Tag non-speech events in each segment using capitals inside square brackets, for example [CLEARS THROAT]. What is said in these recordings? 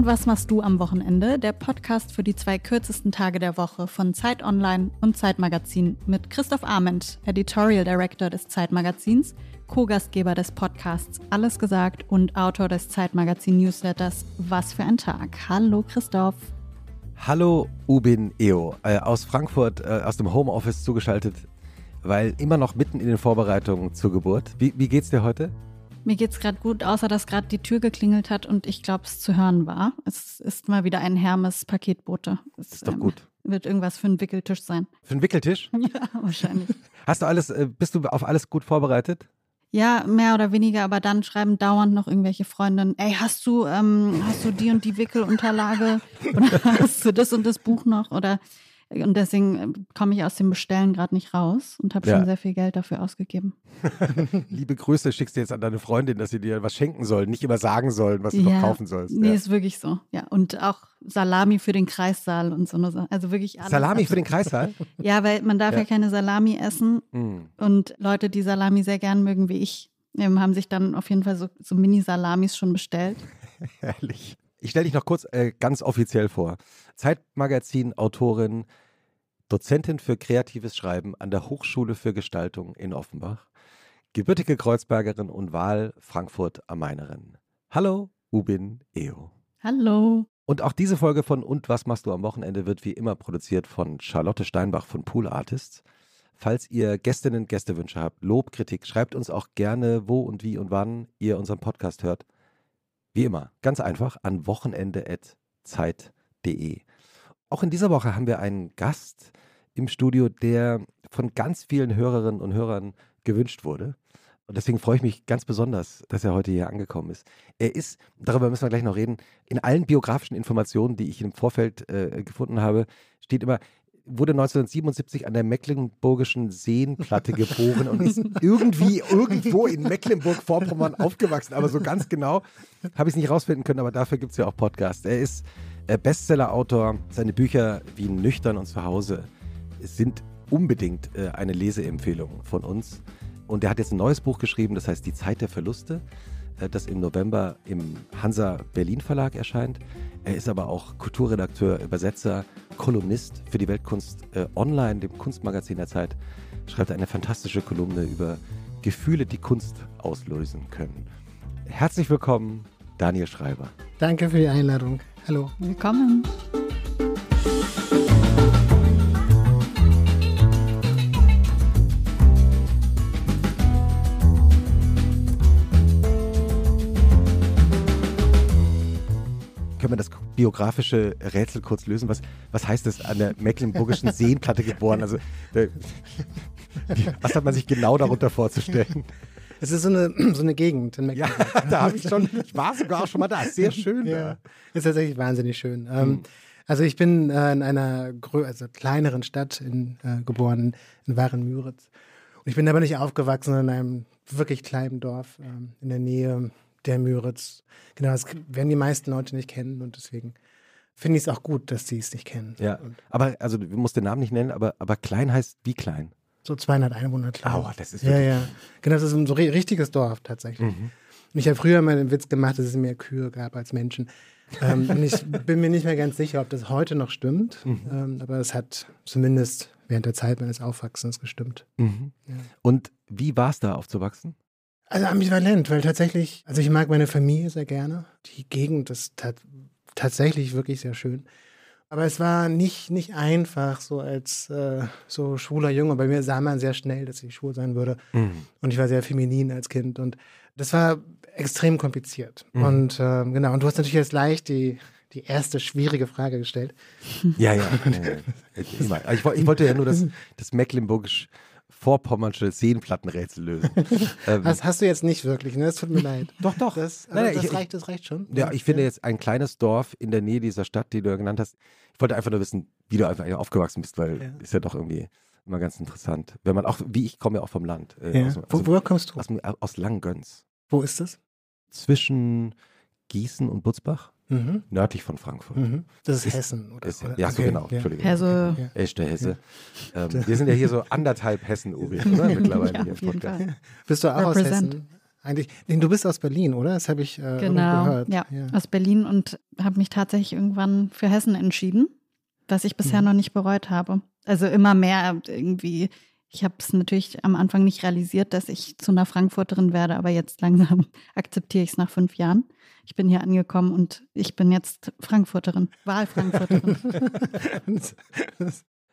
Und was machst du am Wochenende? Der Podcast für die zwei kürzesten Tage der Woche von Zeit Online und Zeitmagazin mit Christoph Arment, Editorial Director des Zeitmagazins, Co-Gastgeber des Podcasts Alles gesagt und Autor des Zeitmagazin Newsletters Was für ein Tag. Hallo Christoph. Hallo Ubin Eo äh, aus Frankfurt, äh, aus dem Homeoffice zugeschaltet, weil immer noch mitten in den Vorbereitungen zur Geburt. Wie, wie geht's dir heute? Mir geht's gerade gut, außer dass gerade die Tür geklingelt hat und ich glaube, es zu hören war. Es ist mal wieder ein Hermes-Paketbote. Das ist doch ähm, gut. Wird irgendwas für einen Wickeltisch sein. Für einen Wickeltisch? [LAUGHS] Ja, wahrscheinlich. Hast du alles, äh, bist du auf alles gut vorbereitet? Ja, mehr oder weniger, aber dann schreiben dauernd noch irgendwelche Freundinnen, ey, hast du, ähm, hast du die und die Wickelunterlage? [LAUGHS] Oder hast du das und das Buch noch? Oder und deswegen äh, komme ich aus dem Bestellen gerade nicht raus und habe ja. schon sehr viel Geld dafür ausgegeben. [LAUGHS] Liebe Grüße schickst du jetzt an deine Freundin, dass sie dir was schenken sollen, nicht immer sagen sollen, was du ja. noch kaufen sollst. Nee, ja. ist wirklich so. Ja, und auch Salami für den Kreissaal und so eine Also wirklich alles. Salami für den Kreissaal? [LAUGHS] ja, weil man darf ja, keine Salami essen. Mhm. Und Leute, die Salami sehr gern mögen, wie ich, haben sich dann auf jeden Fall so, so Mini-Salamis schon bestellt. [LAUGHS] Herrlich. Ich stelle dich noch kurz äh, ganz offiziell vor. Zeitmagazin-Autorin, Dozentin für kreatives Schreiben an der Hochschule für Gestaltung in Offenbach, gebürtige Kreuzbergerin und Wahl Frankfurt am Mainerin. Hallo, Ubin Eo. Hallo. Und auch diese Folge von Und was machst du am Wochenende wird wie immer produziert von Charlotte Steinbach von Pool Artists. Falls ihr Gästinnen und Gästewünsche habt, Lob, Kritik, schreibt uns auch gerne, wo und wie und wann ihr unseren Podcast hört. Wie immer, ganz einfach an wochenende.zeit.de. Auch in dieser Woche haben wir einen Gast im Studio, der von ganz vielen Hörerinnen und Hörern gewünscht wurde. Und deswegen freue ich mich ganz besonders, dass er heute hier angekommen ist. Er ist, darüber müssen wir gleich noch reden, in allen biografischen Informationen, die ich im Vorfeld äh, gefunden habe, steht immer, wurde 1977 an der Mecklenburgischen Seenplatte geboren und ist [LAUGHS] irgendwie irgendwo in Mecklenburg-Vorpommern aufgewachsen. Aber so ganz genau habe ich es nicht rausfinden können, aber dafür gibt es ja auch Podcasts. Er ist Bestseller-Autor. Seine Bücher wie Nüchtern und zu Hause sind unbedingt äh, eine Leseempfehlung von uns. Und er hat jetzt ein neues Buch geschrieben, das heißt Die Zeit der Verluste, äh, das im November im Hansa Berlin Verlag erscheint. Er ist aber auch Kulturredakteur, Übersetzer, Kolumnist für die Weltkunst äh, online, dem Kunstmagazin der Zeit. Schreibt eine fantastische Kolumne über Gefühle, die Kunst auslösen können. Herzlich willkommen, Daniel Schreiber. Danke für die Einladung. Hallo. Willkommen. können wir das biografische Rätsel kurz lösen? Was, was heißt es an der Mecklenburgischen [LAUGHS] Seenplatte geboren? Also, äh, was hat man sich genau darunter vorzustellen? Es ist so eine, [CLEARS THROAT] so eine Gegend in Mecklenburg. Ja, [LAUGHS] da habe ich schon, ich war sogar auch schon mal da. Sehr schön. Ja, ist tatsächlich wahnsinnig schön. Ähm, mhm. also ich bin äh, in einer also kleineren Stadt in, äh, geboren, in Waren-Müritz. Und ich bin aber nicht aufgewachsen in einem wirklich kleinen Dorf ähm, in der Nähe der Müritz. Genau, das werden die meisten Leute nicht kennen und deswegen finde ich es auch gut, dass sie es nicht kennen. Ja, aber also du musst den Namen nicht nennen, aber, aber klein heißt wie klein? So 200 Einwohner klein. Aua, das ist. Ja, ja. Genau, das ist ein so richtiges Dorf tatsächlich. Mhm. Und ich habe früher mal den Witz gemacht, dass es mehr Kühe gab als Menschen. ähm, und ich [LAUGHS] bin mir nicht mehr ganz sicher, ob das heute noch stimmt. Mhm. Ähm, aber es hat zumindest während der Zeit meines Aufwachsens gestimmt. Mhm. Ja. Und wie war es da aufzuwachsen? Also ambivalent, weil tatsächlich, also ich mag meine Familie sehr gerne. Die Gegend ist tatsächlich wirklich sehr schön. Aber es war nicht, nicht einfach, so als äh, so schwuler Junge. Bei mir sah man sehr schnell, dass ich schwul sein würde. Mhm. Und ich war sehr feminin als Kind. Und das war extrem kompliziert. Mhm. Und äh, genau, und du hast natürlich jetzt leicht die, die erste schwierige Frage gestellt. Ja, ja. [LAUGHS] ich, ich, wollte ja nur das, das Mecklenburgisch vorpommernsche Seenplattenrätsel lösen. [LAUGHS] ähm, hast, hast, du jetzt nicht wirklich, ne? Es tut mir leid. Doch, doch. Das, nein, nein, das, ich, reicht, das reicht schon. Ja, ich finde jetzt ein kleines Dorf in der Nähe dieser Stadt, die du ja genannt hast. Ich wollte einfach nur wissen, wie du einfach aufgewachsen bist, weil ja. ist ja doch irgendwie immer ganz interessant. Wenn man auch, wie ich komme ja auch vom Land. Äh, ja. aus, also, woher kommst du? Aus, aus Langgöns. Wo ist das? Zwischen Gießen und Butzbach. Mhm. Nördlich von Frankfurt. Mhm. Das ist, ist Hessen, oder? Ist, ja, okay. so genau. Ja. Entschuldigung. Hesse. Ja. Echte Hesse. Ja. [LAUGHS] Ähm, wir sind ja hier so anderthalb Hessen, Uwe, [LAUGHS] oder? Mittlerweile ja, hier im Podcast. Bist du auch Represent. aus Hessen? eigentlich, du bist aus Berlin, oder? Das habe ich äh, genau, gehört. Ja, ja, aus Berlin und habe mich tatsächlich irgendwann für Hessen entschieden, was ich bisher mhm. noch nicht bereut habe. Also immer mehr irgendwie. Ich habe es natürlich am Anfang nicht realisiert, dass ich zu einer Frankfurterin werde, aber jetzt langsam [LAUGHS] akzeptiere ich es nach fünf Jahren. Ich bin hier angekommen und ich bin jetzt Frankfurterin, Wahlfrankfurterin. [LAUGHS]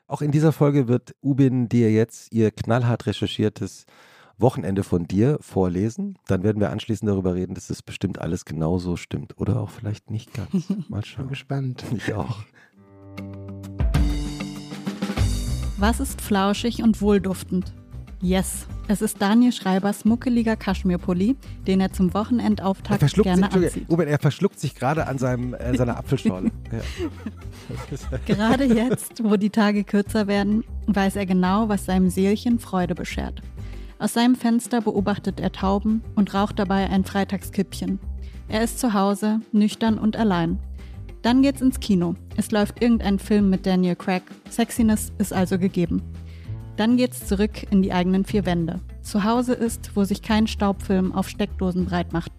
Auch in dieser Folge wird Ubin dir jetzt ihr knallhart recherchiertes Wochenende von dir vorlesen. Dann werden wir anschließend darüber reden, dass es bestimmt alles genauso stimmt. Oder auch vielleicht nicht ganz. [LAUGHS] Mal schauen. Bin gespannt. Ich auch. Was ist flauschig und wohlduftend? Yes, es ist Daniel Schreibers muckeliger Kaschmirpulli, den er zum Wochenendauftakt gerne sich, anzieht. Robert, er verschluckt sich gerade an seinem, äh, seiner Apfelschorle. [LAUGHS] Gerade jetzt, wo die Tage kürzer werden, weiß er genau, was seinem Seelchen Freude beschert. Aus seinem Fenster beobachtet er Tauben und raucht dabei ein Freitagskippchen. Er ist zu Hause, nüchtern und allein. Dann geht's ins Kino. Es läuft irgendein Film mit Daniel Craig. Sexiness ist also gegeben. Dann geht's zurück in die eigenen vier Wände. Zu Hause ist, wo sich kein Staubfilm auf Steckdosen breit macht.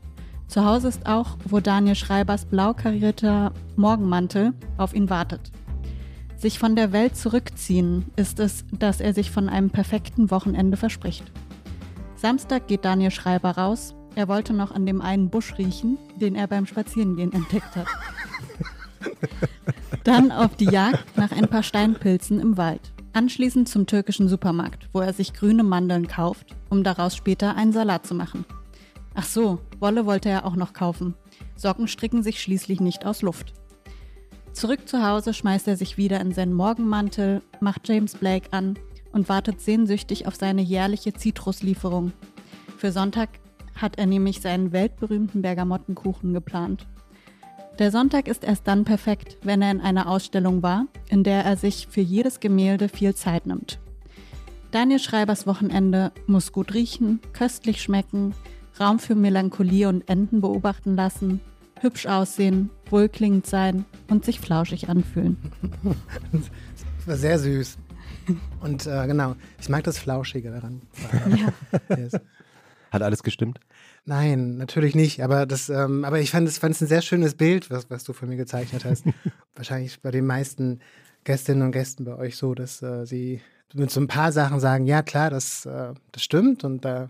Zu Hause ist auch, wo Daniel Schreibers blau karierter Morgenmantel auf ihn wartet. Sich von der Welt zurückziehen ist es, dass er sich von einem perfekten Wochenende verspricht. Samstag geht Daniel Schreiber raus. Er wollte noch an dem einen Busch riechen, den er beim Spazierengehen entdeckt hat. [LAUGHS] Dann auf die Jagd nach ein paar Steinpilzen im Wald. Anschließend zum türkischen Supermarkt, wo er sich grüne Mandeln kauft, um daraus später einen Salat zu machen. Ach so, Wolle wollte er auch noch kaufen. Socken stricken sich schließlich nicht aus Luft. Zurück zu Hause schmeißt er sich wieder in seinen Morgenmantel, macht James Blake an und wartet sehnsüchtig auf seine jährliche Zitruslieferung. Für Sonntag hat er nämlich seinen weltberühmten Bergamottenkuchen geplant. Der Sonntag ist erst dann perfekt, wenn er in einer Ausstellung war, in der er sich für jedes Gemälde viel Zeit nimmt. Daniel Schreibers Wochenende muss gut riechen, köstlich schmecken, Raum für Melancholie und Enden beobachten lassen, hübsch aussehen, wohlklingend sein und sich flauschig anfühlen. [LAUGHS] Das war sehr süß. Und äh, genau, ich mag das Flauschige daran. [LAUGHS] Ja. Yes. Hat alles gestimmt? Nein, natürlich nicht. Aber das, ähm, aber ich fand es, ein sehr schönes Bild, was, was du für mich gezeichnet hast. [LAUGHS] Wahrscheinlich bei den meisten Gästinnen und Gästen bei euch so, dass äh, sie mit so ein paar Sachen sagen, ja klar, das, äh, das stimmt und äh,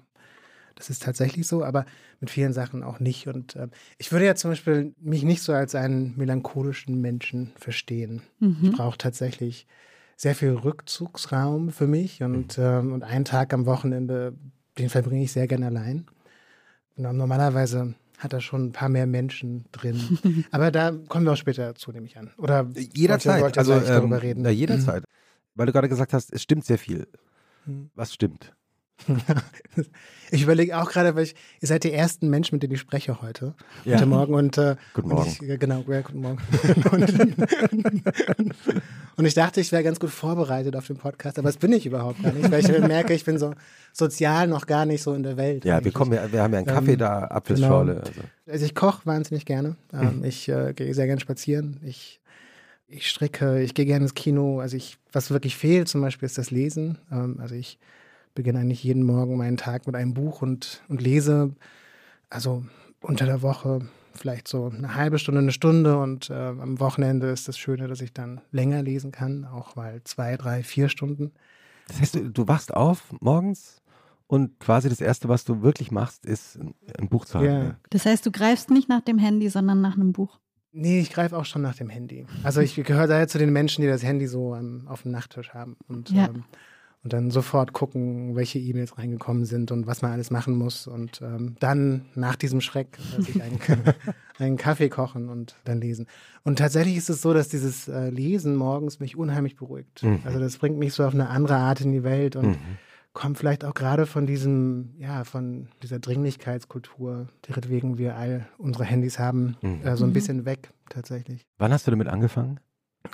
das ist tatsächlich so, aber mit vielen Sachen auch nicht. Und äh, ich würde ja zum Beispiel mich nicht so als einen melancholischen Menschen verstehen. Mhm. Ich brauche tatsächlich sehr viel Rückzugsraum für mich und, ähm, und einen Tag am Wochenende, den verbringe ich sehr gerne allein. Normalerweise hat er schon ein paar mehr Menschen drin. [LAUGHS] Aber da kommen wir auch später dazu, nehme ich an. Oder jederzeit. Also, darüber ähm, reden? Na, jederzeit. Mhm. Weil du gerade gesagt hast, es stimmt sehr viel. Mhm. Was stimmt? [LAUGHS] ich überlege auch gerade, weil ich, ihr seid die ersten Menschen, mit denen ich spreche heute. Ja. Heute Morgen und äh, guten Morgen. Und ich, genau, ja, guten Morgen. [LAUGHS] und, und, ich dachte, ich wäre ganz gut vorbereitet auf den Podcast, aber das bin ich überhaupt gar nicht, weil ich [LAUGHS] merke, ich bin so sozial noch gar nicht so in der Welt. Ja, wir kommen ja, wir haben ja einen Kaffee ähm, da, Apfelschorle. Genau. Also. also. ich koche wahnsinnig gerne. Ähm. [LAUGHS] Ich äh, gehe sehr gerne spazieren. Ich ich stricke, ich gehe gerne ins Kino. Also ich, was wirklich fehlt zum Beispiel ist das Lesen. Ähm, also ich beginne eigentlich jeden Morgen meinen Tag mit einem Buch und, und lese, also unter der Woche vielleicht so eine halbe Stunde, eine Stunde und äh, am Wochenende ist das Schöne, dass ich dann länger lesen kann, auch mal zwei, drei, vier Stunden. Das heißt, du, du wachst auf morgens und quasi das Erste, was du wirklich machst, ist ein Buch zu haben. Ja. Das heißt, du greifst nicht nach dem Handy, sondern nach einem Buch. Nee, ich greife auch schon nach dem Handy. Also ich gehöre daher zu den Menschen, die das Handy so ähm, auf dem Nachttisch haben. Und ja. ähm, und dann sofort gucken, welche E-Mails reingekommen sind und was man alles machen muss. Und ähm, dann nach diesem Schreck äh, sich einen, [LAUGHS] einen, Kaffee kochen und dann lesen. Und tatsächlich ist es so, dass dieses äh, Lesen morgens mich unheimlich beruhigt. Mhm. Also das bringt mich so auf eine andere Art in die Welt und mhm. kommt vielleicht auch gerade von diesem, ja, von dieser Dringlichkeitskultur, deretwegen wir all unsere Handys haben, mhm. äh, so ein mhm. bisschen weg tatsächlich. Wann hast du damit angefangen?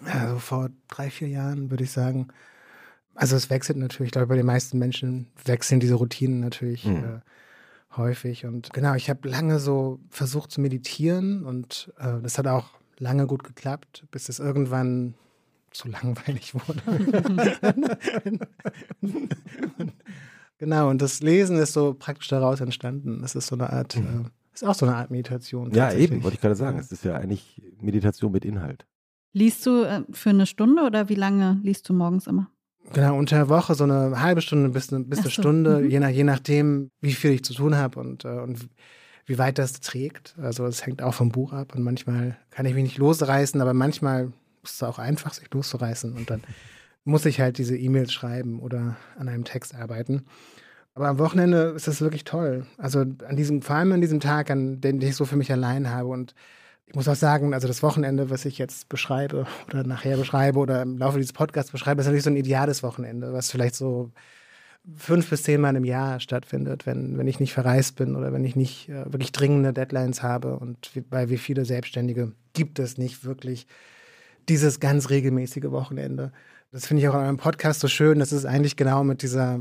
Also vor drei, vier Jahren würde ich sagen. Also es wechselt natürlich, ich glaube, bei den meisten Menschen wechseln diese Routinen natürlich mhm. äh, häufig. Und genau, ich habe lange so versucht zu meditieren und äh, das hat auch lange gut geklappt, bis es irgendwann zu langweilig wurde. [LAUGHS] genau. Und das Lesen ist so praktisch daraus entstanden. Das ist so eine Art, mhm. äh, ist auch so eine Art Meditation. Ja, eben, wollte ich gerade sagen. Es ist ja eigentlich Meditation mit Inhalt. Liest du äh, für eine Stunde oder wie lange liest du morgens immer? Genau, unter der Woche so eine halbe Stunde bis, eine, bis eine so. Stunde, mhm. je, nach, je nachdem, wie viel ich zu tun habe und, äh, und wie weit das trägt. Also es hängt auch vom Buch ab und manchmal kann ich mich nicht losreißen, aber manchmal ist es auch einfach, sich loszureißen und dann muss ich halt diese E-Mails schreiben oder an einem Text arbeiten. Aber am Wochenende ist das wirklich toll. Also an diesem, vor allem an diesem Tag, an den ich so für mich allein habe und ich muss auch sagen, also das Wochenende, was ich jetzt beschreibe oder nachher beschreibe oder im Laufe dieses Podcasts beschreibe, ist natürlich so ein ideales Wochenende, was vielleicht so fünf bis zehn Mal im Jahr stattfindet, wenn, wenn ich nicht verreist bin oder wenn ich nicht äh, wirklich dringende Deadlines habe. Und wie, bei wie viele Selbstständige gibt es nicht wirklich dieses ganz regelmäßige Wochenende. Das finde ich auch an einem Podcast so schön. Das ist eigentlich genau mit dieser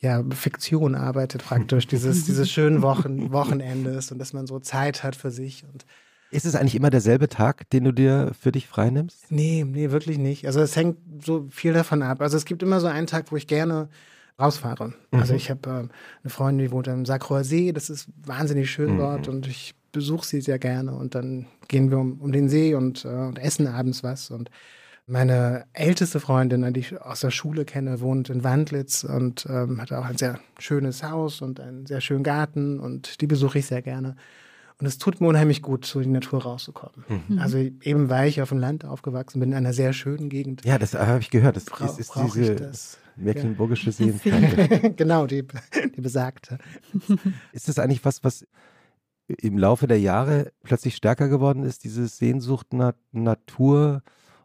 ja, Fiktion arbeitet praktisch, dieses, dieses schönen Wochen, [LAUGHS] Wochenendes und dass man so Zeit hat für sich und ist es eigentlich immer derselbe Tag, den du dir für dich freinimmst? Nee, nee, wirklich nicht. Also es hängt so viel davon ab. Also es gibt immer so einen Tag, wo ich gerne rausfahre. Also mhm. Also ich habe äh, eine Freundin, die wohnt am Sacroer See. Das ist wahnsinnig schön mhm. dort und ich besuche sie sehr gerne. Und dann gehen wir um, um den See und, äh, und essen abends was. Und meine älteste Freundin, die ich aus der Schule kenne, wohnt in Wandlitz und ähm, hat auch ein sehr schönes Haus und einen sehr schönen Garten und die besuche ich sehr gerne. Und es tut mir unheimlich gut, so in die Natur rauszukommen. Mhm. Also eben weil ich auf dem Land aufgewachsen bin, in einer sehr schönen Gegend. Ja, das habe ich gehört. Das Bra ist, ist diese mecklenburgische ja. [LAUGHS] Genau, die, die besagte. [LAUGHS] Ist das eigentlich was, was im Laufe der Jahre plötzlich stärker geworden ist, diese Sehnsucht nach Natur?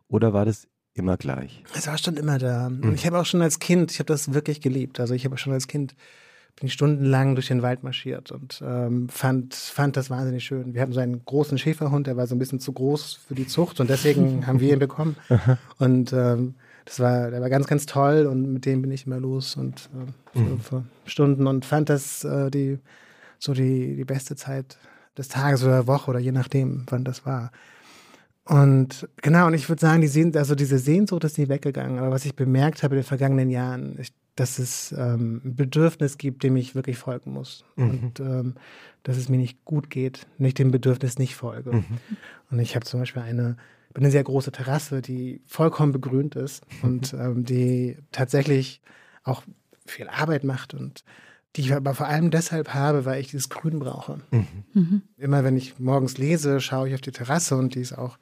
Oder war das immer gleich? Es war schon immer da. Mhm. Und ich habe auch schon als Kind, ich habe das wirklich geliebt. Also ich habe schon als Kind bin ich stundenlang durch den Wald marschiert und ähm, fand, fand das wahnsinnig schön. Wir hatten so einen großen Schäferhund, der war so ein bisschen zu groß für die Zucht und deswegen [LAUGHS] haben wir ihn bekommen. und ähm, das war, der war ganz, ganz toll und mit dem bin ich immer los und äh, für, mhm. für, Stunden und fand das äh, die, so die, die beste Zeit des Tages oder der Woche oder je nachdem, wann das war. Und genau, und ich würde sagen, die Sehn also diese Sehnsucht ist nie weggegangen. Aber was ich bemerkt habe in den vergangenen Jahren, ich, dass es ähm, ein Bedürfnis gibt, dem ich wirklich folgen muss. Mhm. Und ähm, dass es mir nicht gut geht, nicht dem Bedürfnis nicht folge. Mhm. Und ich habe zum Beispiel eine, eine sehr große Terrasse, die vollkommen begrünt ist [LAUGHS] und ähm, die tatsächlich auch viel Arbeit macht und die ich aber vor allem deshalb habe, weil ich dieses Grün brauche. Mhm. mhm. Immer wenn ich morgens lese, schaue ich auf die Terrasse und die ist auch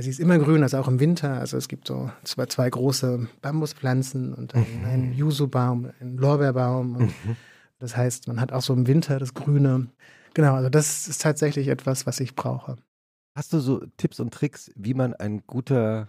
sie ist immer grün, also auch im Winter. Also es gibt so zwei, zwei große Bambuspflanzen und einen, mhm. einen Yuzu-Baum, einen Lorbeerbaum. Und mhm. Das heißt, man hat auch so im Winter das Grüne. Genau, also das ist tatsächlich etwas, was ich brauche. Hast du so Tipps und Tricks, wie man ein guter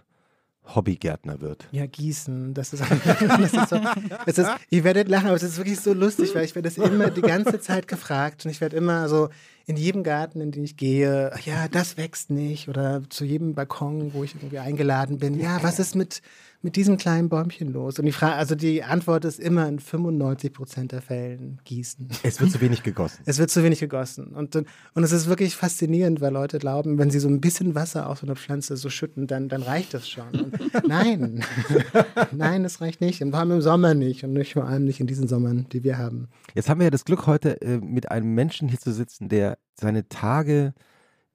Hobbygärtner wird. Ja, gießen. Das ist, [LAUGHS] das ist so. Das ist, ihr werdet lachen, aber es ist wirklich so lustig, weil ich werde das immer die ganze Zeit gefragt und ich werde immer so in jedem Garten, in den ich gehe, ja, das wächst nicht oder zu jedem Balkon, wo ich irgendwie eingeladen bin, ja, was ist mit mit diesem kleinen Bäumchen los? Und die Frage, also die Antwort ist immer in 95 Prozent der Fällen gießen. Es wird zu wenig gegossen. Es wird zu wenig gegossen. Und, und es ist wirklich faszinierend, weil Leute glauben, wenn sie so ein bisschen Wasser auf so eine Pflanze so schütten, dann, dann reicht das schon. Und [LAUGHS] nein, [LAUGHS] nein, es reicht nicht. Und vor allem im Sommer nicht. Und nicht vor allem nicht in diesen Sommern, die wir haben. Jetzt haben wir ja das Glück, heute äh, mit einem Menschen hier zu sitzen, der seine Tage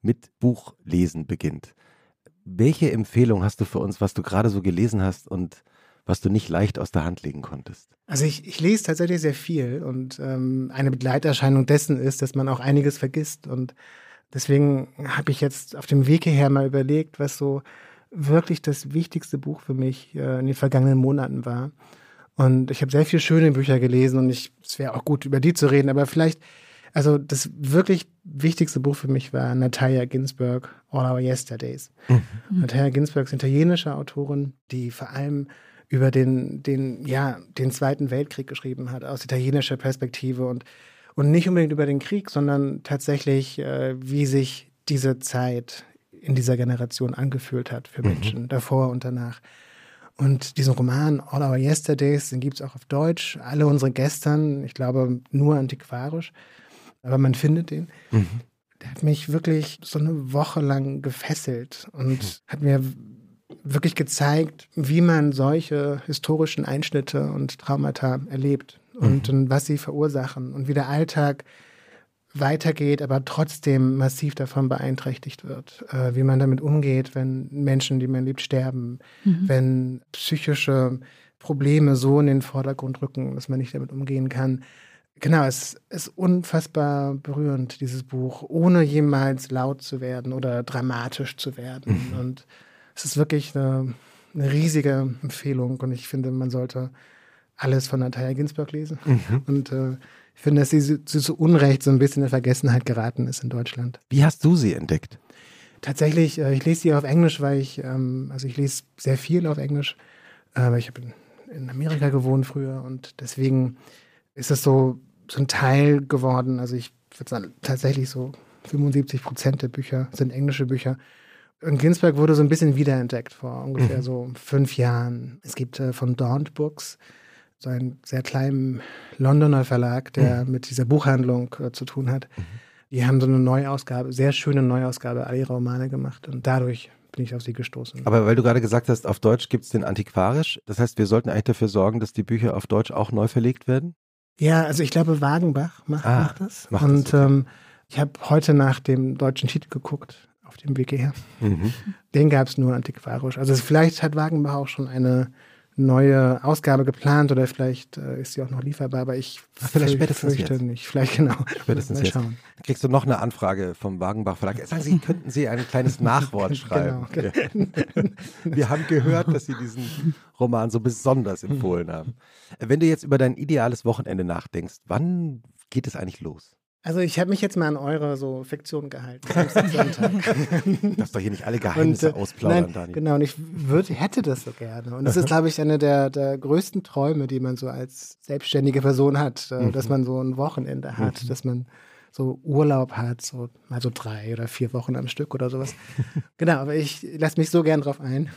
mit Buchlesen beginnt. Welche Empfehlung hast du für uns, was du gerade so gelesen hast und was du nicht leicht aus der Hand legen konntest? Also ich, ich lese tatsächlich sehr viel und ähm, eine Begleiterscheinung dessen ist, dass man auch einiges vergisst. Und deswegen habe ich jetzt auf dem Weg hierher mal überlegt, was so wirklich das wichtigste Buch für mich äh, in den vergangenen Monaten war. Und ich habe sehr viele schöne Bücher gelesen und ich, es wäre auch gut, über die zu reden, aber vielleicht also das wirklich wichtigste Buch für mich war Natalia Ginsburg, All Our Yesterdays. Mhm. Natalia Ginsburg ist italienische Autorin, die vor allem über den, den, ja, den Zweiten Weltkrieg geschrieben hat, aus italienischer Perspektive und, und nicht unbedingt über den Krieg, sondern tatsächlich, äh, wie sich diese Zeit in dieser Generation angefühlt hat für mhm. Menschen, mhm. davor und danach. Und diesen Roman All Our Yesterdays, den gibt es auch auf Deutsch. Alle unsere Gestern, ich glaube nur antiquarisch aber man findet den. Mhm. Der hat mich wirklich so eine Woche lang gefesselt und mhm. hat mir wirklich gezeigt, wie man solche historischen Einschnitte und Traumata erlebt und, und was sie verursachen und wie der Alltag weitergeht, aber trotzdem massiv davon beeinträchtigt wird. Äh, wie man damit umgeht, wenn Menschen, die man liebt, sterben, Mhm. wenn psychische Probleme so in den Vordergrund rücken, dass man nicht damit umgehen kann. Genau, es ist unfassbar berührend, dieses Buch, ohne jemals laut zu werden oder dramatisch zu werden. Und es ist wirklich eine, eine riesige Empfehlung und ich finde, man sollte alles von Natalia Ginsburg lesen. Und äh, ich finde, dass sie, sie zu Unrecht so ein bisschen in Vergessenheit geraten ist in Deutschland. Wie hast du sie entdeckt? Tatsächlich, äh, ich lese sie auf Englisch, weil ich, ähm, also ich lese sehr viel auf Englisch, äh, weil ich habe in, in Amerika gewohnt früher und deswegen ist es so, so ein Teil geworden. Also ich würde sagen, tatsächlich so 75 Prozent der Bücher sind englische Bücher. Und Ginsberg wurde so ein bisschen wiederentdeckt vor ungefähr so fünf Jahren. Es gibt äh, von Daunt Books so einen sehr kleinen Londoner Verlag, der mit dieser Buchhandlung äh, zu tun hat. Die haben so eine Neuausgabe, sehr schöne Neuausgabe all ihrer Romane gemacht und dadurch bin ich auf sie gestoßen. Aber weil du gerade gesagt hast, auf Deutsch gibt es den Antiquarisch. Das heißt, wir sollten eigentlich dafür sorgen, dass die Bücher auf Deutsch auch neu verlegt werden? Ja, also ich glaube, Wagenbach macht, Ah, macht das. macht das, und okay. ähm, ich habe heute nach dem deutschen Titel geguckt, auf dem Weg hierher. Mhm. Den gab es nur antiquarisch. Also vielleicht hat Wagenbach auch schon eine neue Ausgabe geplant oder vielleicht äh, ist sie auch noch lieferbar, aber ich Ach, vielleicht spätestens fürchte jetzt. nicht. Vielleicht genau. Spätestens Mal jetzt. schauen. Dann kriegst du noch eine Anfrage vom Wagenbach Verlag. Sagen Sie, könnten Sie ein kleines [LAUGHS] Nachwort schreiben? Genau. [LAUGHS] Wir haben gehört, dass Sie diesen Roman so besonders empfohlen haben. Wenn du jetzt über dein ideales Wochenende nachdenkst, wann geht es eigentlich los? Also ich habe mich jetzt mal an eure so Fiktion gehalten. [LAUGHS] Darfst doch hier nicht alle Geheimnisse Und, äh, ausplaudern, nein, Daniel. Genau, und ich würd, hätte das so gerne. Und das ist, glaube ich, eine der, der größten Träume, die man so als selbstständige Person hat, äh, Mhm. dass man so ein Wochenende hat, dass man so Urlaub hat, so mal so drei oder vier Wochen am Stück oder sowas. [LAUGHS] genau, aber ich lasse mich so gern drauf ein.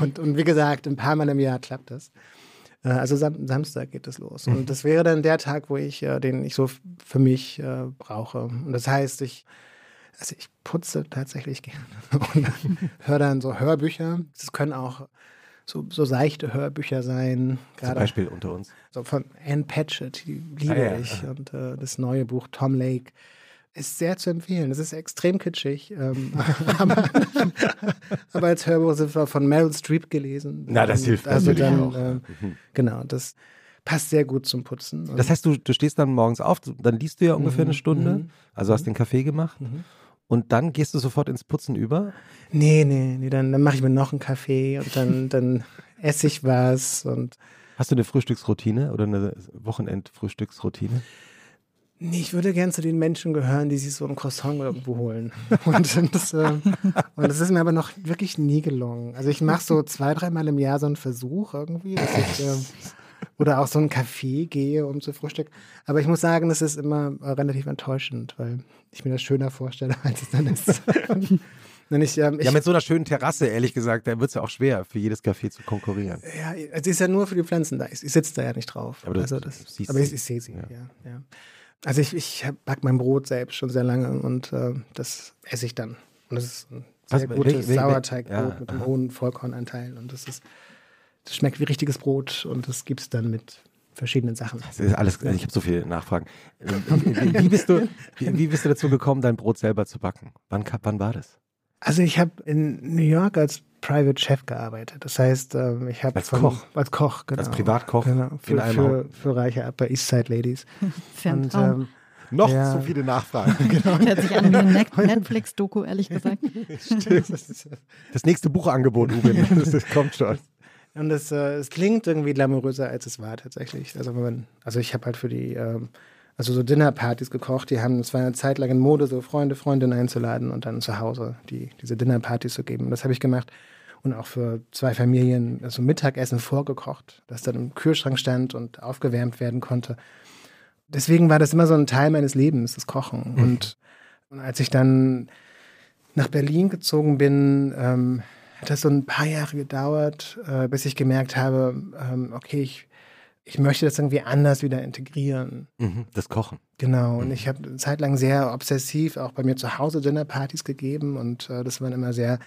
Und, und wie gesagt, ein paar Mal im Jahr klappt das. Äh, Also Sam Samstag geht es los. Und das wäre dann der Tag, wo ich, äh, den ich so für mich äh, brauche. Und das heißt, ich, also ich putze tatsächlich gerne [LAUGHS] und höre dann so Hörbücher. Es können auch so, so seichte Hörbücher sein. Zum Beispiel unter uns. so von Anne Patchett, die liebe Ah, ja. ich. Und äh, das neue Buch Tom Lake ist sehr zu empfehlen. Es ist extrem kitschig, ähm, [LAUGHS] aber, aber als Hörbuch sind wir von Meryl Streep gelesen. Na, das hilft also natürlich dann, auch. Äh, genau, das passt sehr gut zum Putzen. Das heißt, du, du stehst dann morgens auf, dann liest du ja ungefähr eine Mhm, Stunde, mhm, also hast den Kaffee gemacht Mhm. und dann gehst du sofort ins Putzen über. Nee, nee, nee, dann, dann mache ich mir noch einen Kaffee und dann, dann esse ich was und Hast du eine Frühstücksroutine oder eine Wochenendfrühstücksroutine? Nee, ich würde gern zu den Menschen gehören, die sich so ein Croissant irgendwo holen. [LAUGHS] Und das, äh, und das ist mir aber noch wirklich nie gelungen. Also ich mache so zwei, dreimal im Jahr so einen Versuch irgendwie, dass ich äh, oder auch so einen Kaffee gehe, um zu frühstücken. Aber ich muss sagen, das ist immer äh, relativ enttäuschend, weil ich mir das schöner vorstelle, [LAUGHS] als es dann ist. Ich, ähm, ich, Ja, mit so einer schönen Terrasse, ehrlich gesagt, da wird es ja auch schwer, für jedes Café zu konkurrieren. Ja, es ist ja nur für die Pflanzen da. Ich, ich sitze da ja nicht drauf. Aber du- also das, aber ich sehe sie, Ja. ja. ja, Also ich, ich back mein Brot selbst schon sehr lange und äh, das esse ich dann. Und das ist ein sehr Was- gutes wel- Sauerteigbrot ja, mit einem hohen Vollkornanteil. Und das ist, das schmeckt wie richtiges Brot und das gibt es dann mit verschiedenen Sachen. Das ist alles, ich habe so viele Nachfragen. Ähm, Wie, wie, bist du, [LAUGHS] wie, wie bist du dazu gekommen, dein Brot selber zu backen? Wann, wann war das? Also ich habe in New York als Private Chef gearbeitet. Das heißt, ähm, ich habe Als Koch? als Koch, genau. Als Privatkoch genau, für, für, für reiche Upper East Side Ladies. [LAUGHS] Und ähm, Noch Ja. so viele Nachfragen. [LAUGHS] Hört sich an wie [LAUGHS] Netflix-Doku, ehrlich gesagt. Das nächste Buchangebot, Uwe, das, das kommt schon. Und es, äh, es klingt irgendwie glamouröser, als es war tatsächlich. Also, wenn man, also ich habe halt für die, ähm, also so Dinnerpartys gekocht. Die haben, es war eine Zeit lang in Mode, so Freunde, Freundinnen einzuladen und dann zu Hause die, diese Dinnerpartys zu geben. Und das habe ich gemacht. Und auch für zwei Familien also Mittagessen vorgekocht, das dann im Kühlschrank stand und aufgewärmt werden konnte. Deswegen war das immer so ein Teil meines Lebens, das Kochen. Und, und als ich dann nach Berlin gezogen bin, ähm, hat das so ein paar Jahre gedauert, äh, bis ich gemerkt habe, ähm, okay, ich, ich möchte das irgendwie anders wieder integrieren. Mhm, Das Kochen. Genau, und ich habe eine Zeit lang sehr obsessiv auch bei mir zu Hause Dinnerpartys gegeben und äh, das waren immer sehr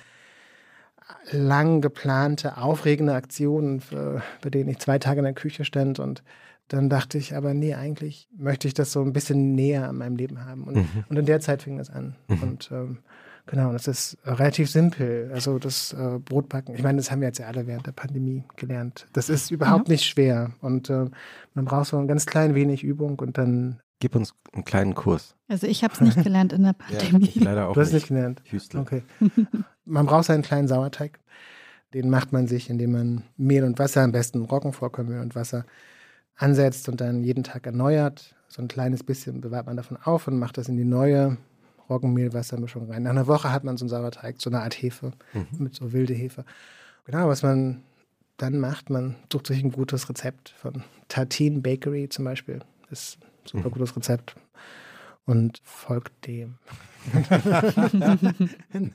lang geplante, aufregende Aktionen, für, bei denen ich zwei Tage in der Küche stand und dann dachte ich aber, nee, eigentlich möchte ich das so ein bisschen näher an meinem Leben haben. Und, mhm. und in der Zeit fing das an. Mhm. Und ähm, genau, das ist relativ simpel. Also das äh, Brotbacken, ich meine, das haben wir jetzt ja alle während der Pandemie gelernt. Das ist überhaupt mhm. nicht schwer. Und äh, man braucht so ein ganz klein wenig Übung und dann Gib uns einen kleinen Kurs. Also ich habe es nicht gelernt in der [LAUGHS] Pandemie. ja, leider auch du hast es nicht gelernt. Hüstel. Okay. Man braucht einen kleinen Sauerteig. Den macht man sich, indem man Mehl und Wasser, am besten Roggenvollkornmehl und Wasser, ansetzt und dann jeden Tag erneuert. So ein kleines bisschen bewahrt man davon auf und macht das in die neue Roggenmehl-Wassermischung rein. Nach einer Woche hat man so einen Sauerteig, so eine Art Hefe, mhm. mit so wilde Hefe. Genau, was man dann macht, man sucht sich ein gutes Rezept von Tartine Bakery zum Beispiel. Das ist super mhm. gutes Rezept und folgt dem. [LAUGHS] [LAUGHS]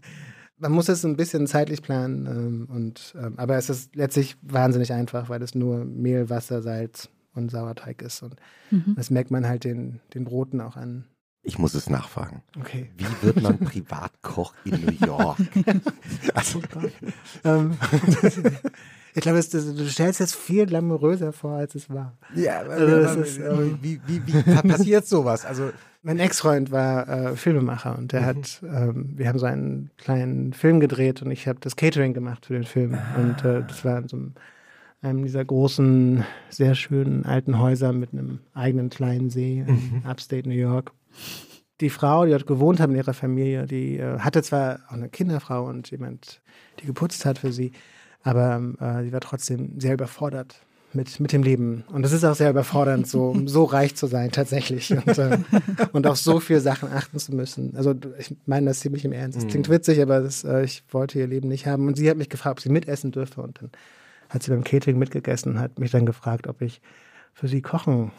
man muss es ein bisschen zeitlich planen, ähm, und, ähm, aber es ist letztlich wahnsinnig einfach, weil es nur Mehl, Wasser, Salz und Sauerteig ist. Und mhm. das merkt man halt den, den Broten auch an. Ich muss es nachfragen. Okay. Wie wird man [LAUGHS] Privatkoch in New York? also, ähm, ich glaube, du stellst es viel glamouröser vor, als es war. Ja, also, ist, ähm, wie, wie, wie passiert sowas? Also mein Ex-Freund war äh, Filmemacher und der mhm. hat, ähm, wir haben so einen kleinen Film gedreht und ich habe das Catering gemacht für den Film. Ah. Und äh, das war in so einem einem dieser großen, sehr schönen alten Häuser mit einem eigenen kleinen See in mhm. Upstate New York. Die Frau, die dort gewohnt hat in ihrer Familie, die äh, hatte zwar auch eine Kinderfrau und jemand, die geputzt hat für sie, aber äh, sie war trotzdem sehr überfordert mit, mit dem Leben. Und es ist auch sehr überfordernd, so, so reich zu sein tatsächlich und, äh, und auf so viele Sachen achten zu müssen. Also ich meine das ziemlich im Ernst. Es klingt mhm. witzig, aber das, äh, ich wollte ihr Leben nicht haben. Und sie hat mich gefragt, ob sie mitessen dürfe. Und dann hat sie beim Catering mitgegessen und hat mich dann gefragt, ob ich für sie kochen